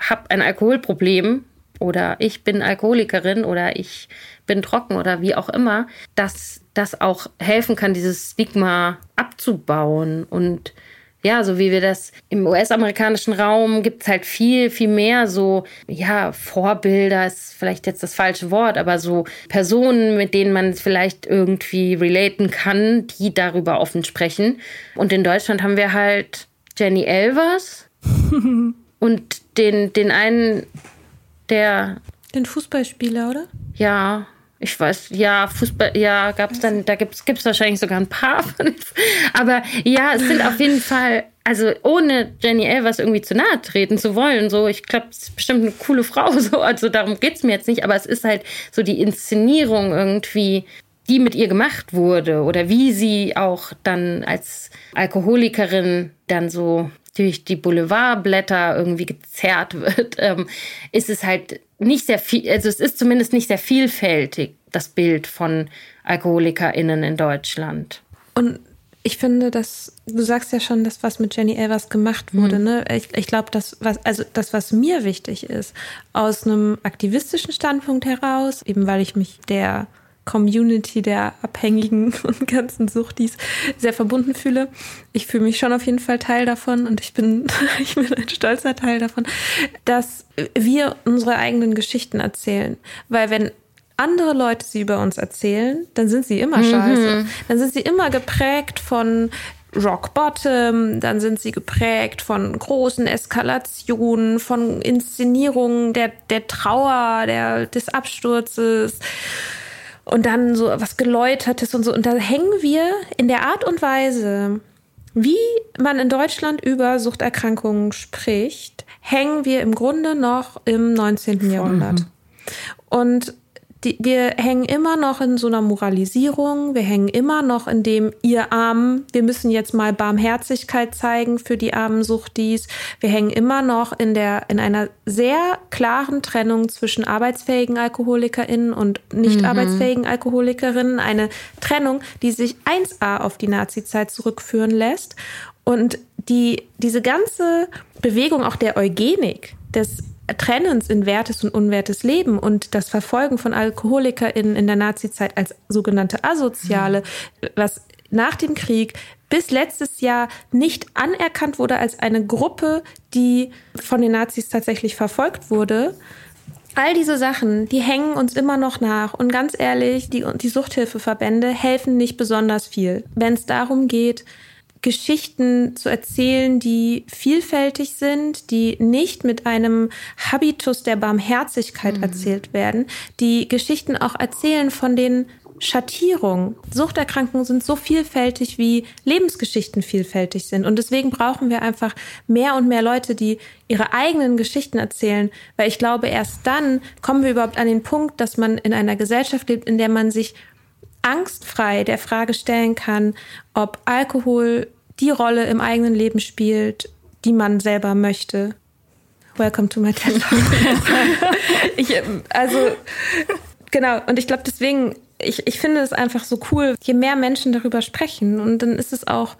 habe ein Alkoholproblem oder ich bin Alkoholikerin oder ich bin trocken oder wie auch immer, dass das auch helfen kann, dieses Stigma abzubauen und ja, so wie wir das im US-amerikanischen Raum gibt es halt viel, viel mehr so, ja, Vorbilder ist vielleicht jetzt das falsche Wort, aber so Personen, mit denen man vielleicht irgendwie relaten kann, die darüber offen sprechen. Und in Deutschland haben wir halt Jenny Elvers und den, den einen, der. Den Fußballspieler, oder? Ja, ich weiß, ja, Fußball, ja, gab es dann, da gibt es wahrscheinlich sogar ein paar von. Aber ja, es sind auf jeden Fall, also ohne Jenny Elvers irgendwie zu nahe treten zu wollen, so, ich glaube, es ist bestimmt eine coole Frau, so, also darum geht es mir jetzt nicht, aber es ist halt so die Inszenierung irgendwie, die mit ihr gemacht wurde oder wie sie auch dann als Alkoholikerin dann so durch die Boulevardblätter irgendwie gezerrt wird, ähm, ist es halt nicht sehr viel, also es ist zumindest nicht sehr vielfältig, das Bild von AlkoholikerInnen in Deutschland. Und ich finde, dass du sagst ja schon, dass was mit Jenny Elvers gemacht wurde. Mhm. Ne? Ich, ich glaube, das was also das was mir wichtig ist aus einem aktivistischen Standpunkt heraus, eben weil ich mich der Community der Abhängigen und ganzen Suchtis sehr verbunden fühle. Ich fühle mich schon auf jeden Fall Teil davon und ich bin, ich bin ein stolzer Teil davon, dass wir unsere eigenen Geschichten erzählen. Weil wenn andere Leute sie über uns erzählen, dann sind sie immer mhm. scheiße. Dann sind sie immer geprägt von Rock Bottom, dann sind sie geprägt von großen Eskalationen, von Inszenierungen der, der Trauer, der, des Absturzes und dann so was Geläutertes und so. Und da hängen wir in der Art und Weise, wie man in Deutschland über Suchterkrankungen spricht, hängen wir im Grunde noch im 19. Jahrhundert. Und die, wir hängen immer noch in so einer Moralisierung, wir hängen immer noch in dem, ihr Armen, wir müssen jetzt mal Barmherzigkeit zeigen für die armen Suchtis. Wir hängen immer noch in der, in einer sehr klaren Trennung zwischen arbeitsfähigen AlkoholikerInnen und nicht mhm. arbeitsfähigen Alkoholikerinnen. Eine Trennung, die sich 1a auf die Nazizeit zurückführen lässt. Und die, diese ganze Bewegung auch der Eugenik, des Trennens in wertes und unwertes Leben und das Verfolgen von AlkoholikerInnen in der Nazizeit als sogenannte Asoziale, mhm. was nach dem Krieg bis letztes Jahr nicht anerkannt wurde als eine Gruppe, die von den Nazis tatsächlich verfolgt wurde. All diese Sachen, die hängen uns immer noch nach. Und ganz ehrlich, die, die Suchthilfeverbände helfen nicht besonders viel. Wenn es darum geht, Geschichten zu erzählen, die vielfältig sind, die nicht mit einem Habitus der Barmherzigkeit mhm. erzählt werden, die Geschichten auch erzählen von den Schattierungen. Suchterkrankungen sind so vielfältig, wie Lebensgeschichten vielfältig sind. Und deswegen brauchen wir einfach mehr und mehr Leute, die ihre eigenen Geschichten erzählen, weil ich glaube, erst dann kommen wir überhaupt an den Punkt, dass man in einer Gesellschaft lebt, in der man sich angstfrei der Frage stellen kann, ob Alkohol die Rolle im eigenen Leben spielt, die man selber möchte. Welcome to my TED ich, Also genau, und ich glaube deswegen, ich, ich finde es einfach so cool, je mehr Menschen darüber sprechen und dann ist es auch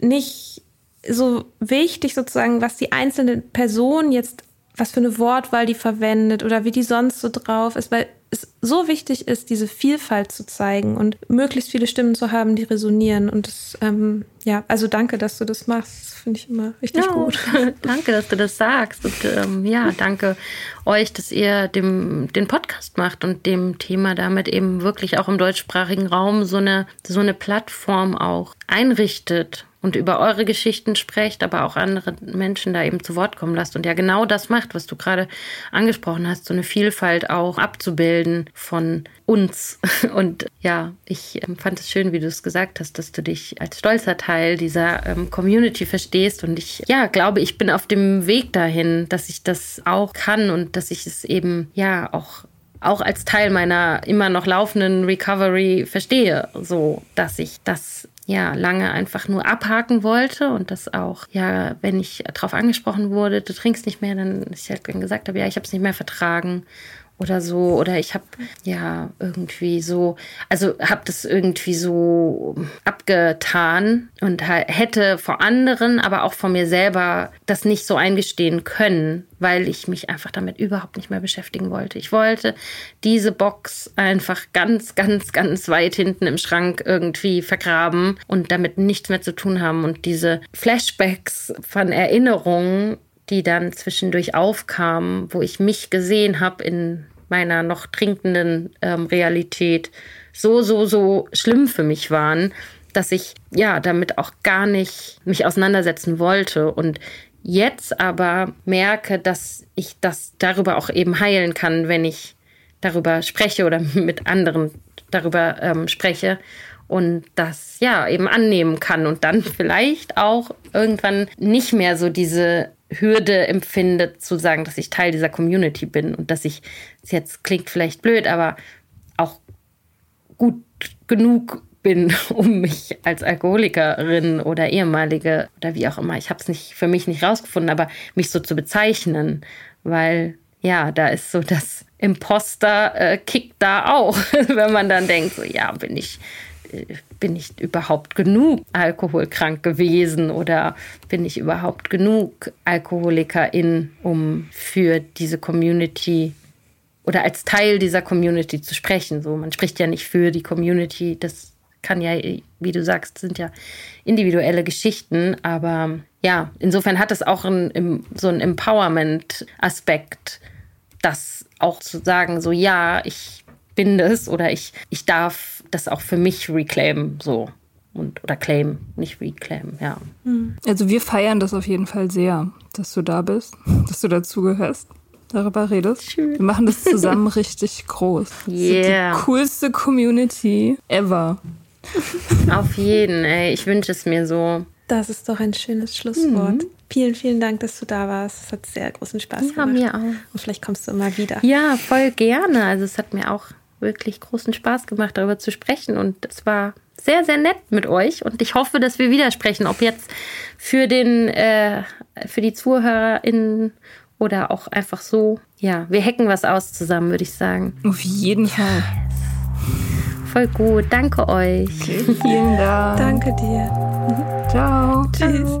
nicht so wichtig sozusagen, was die einzelne Person jetzt, was für eine Wortwahl die verwendet oder wie die sonst so drauf ist, weil es so wichtig ist, diese Vielfalt zu zeigen und möglichst viele Stimmen zu haben, die resonieren. Und das, ähm, ja, also danke, dass du das machst. Finde ich immer richtig ja, gut. danke, dass du das sagst. Und ähm, ja, danke euch, dass ihr dem, den Podcast macht und dem Thema damit eben wirklich auch im deutschsprachigen Raum so eine, so eine Plattform auch einrichtet und über eure Geschichten sprecht, aber auch andere Menschen da eben zu Wort kommen lasst und ja genau das macht, was du gerade angesprochen hast, so eine Vielfalt auch abzubilden von uns. Und ja, ich ähm, fand es schön, wie du es gesagt hast, dass du dich als stolzer Teil dieser ähm, Community verstehst und ich ja glaube, ich bin auf dem Weg dahin, dass ich das auch kann und dass ich es eben ja auch auch als Teil meiner immer noch laufenden Recovery verstehe, so dass ich das ja lange einfach nur abhaken wollte und das auch, ja, wenn ich darauf angesprochen wurde, du trinkst nicht mehr, dann ich halt gesagt habe, ja, ich habe es nicht mehr vertragen oder so. Oder ich habe ja irgendwie so also habe das irgendwie so abgetan und hätte vor anderen aber auch vor mir selber das nicht so eingestehen können weil ich mich einfach damit überhaupt nicht mehr beschäftigen wollte. Ich wollte diese Box einfach ganz ganz ganz weit hinten im Schrank irgendwie vergraben und damit nichts mehr zu tun haben. Und diese Flashbacks von Erinnerungen die dann zwischendurch aufkamen, wo ich mich gesehen habe in meiner noch trinkenden ähm, Realität, so, so, so schlimm für mich waren, dass ich ja damit auch gar nicht mich auseinandersetzen wollte. Und jetzt aber merke, dass ich das darüber auch eben heilen kann, wenn ich darüber spreche oder mit anderen darüber ähm, spreche und das ja eben annehmen kann und dann vielleicht auch irgendwann nicht mehr so diese Hürde empfindet, zu sagen, dass ich Teil dieser Community bin und dass ich, das jetzt klingt vielleicht blöd, aber auch gut genug bin, um mich als Alkoholikerin oder ehemalige oder wie auch immer, ich habe es nicht für mich nicht rausgefunden, aber mich so zu bezeichnen, weil ja, da ist so das Imposter-Kick äh, da auch, wenn man dann denkt, so ja, bin ich bin ich überhaupt genug alkoholkrank gewesen oder bin ich überhaupt genug Alkoholikerin, um für diese Community oder als Teil dieser Community zu sprechen. So, man spricht ja nicht für die Community, das kann ja, wie du sagst, sind ja individuelle Geschichten, aber ja, insofern hat es auch ein, so einen Empowerment-Aspekt, das auch zu sagen, so ja, ich bin das oder ich, ich darf das auch für mich reclaimen, so. Und, oder claim, nicht reclaim, ja. Hm. Also wir feiern das auf jeden Fall sehr, dass du da bist, dass du dazugehörst, darüber redest. Schön. Wir machen das zusammen richtig groß. Yeah. die coolste Community ever. Auf jeden, ey. Ich wünsche es mir so. Das ist doch ein schönes Schlusswort. Mhm. Vielen, vielen Dank, dass du da warst. Es hat sehr großen Spaß ja, gemacht. Ja, mir auch. Und vielleicht kommst du immer wieder. Ja, voll gerne. Also es hat mir auch wirklich großen Spaß gemacht, darüber zu sprechen. Und es war sehr, sehr nett mit euch. Und ich hoffe, dass wir wieder sprechen, ob jetzt für den, äh, für die ZuhörerInnen oder auch einfach so. Ja, wir hacken was aus zusammen, würde ich sagen. Auf jeden yes. Fall. Voll gut. Danke euch. Okay, vielen Dank. Danke dir. Ciao. Tschüss.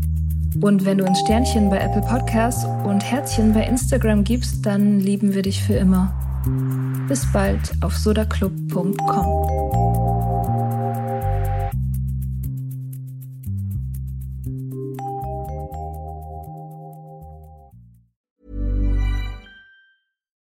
Und wenn du ein Sternchen bei Apple Podcasts und Herzchen bei Instagram gibst, dann lieben wir dich für immer. Bis bald auf sodaclub.com.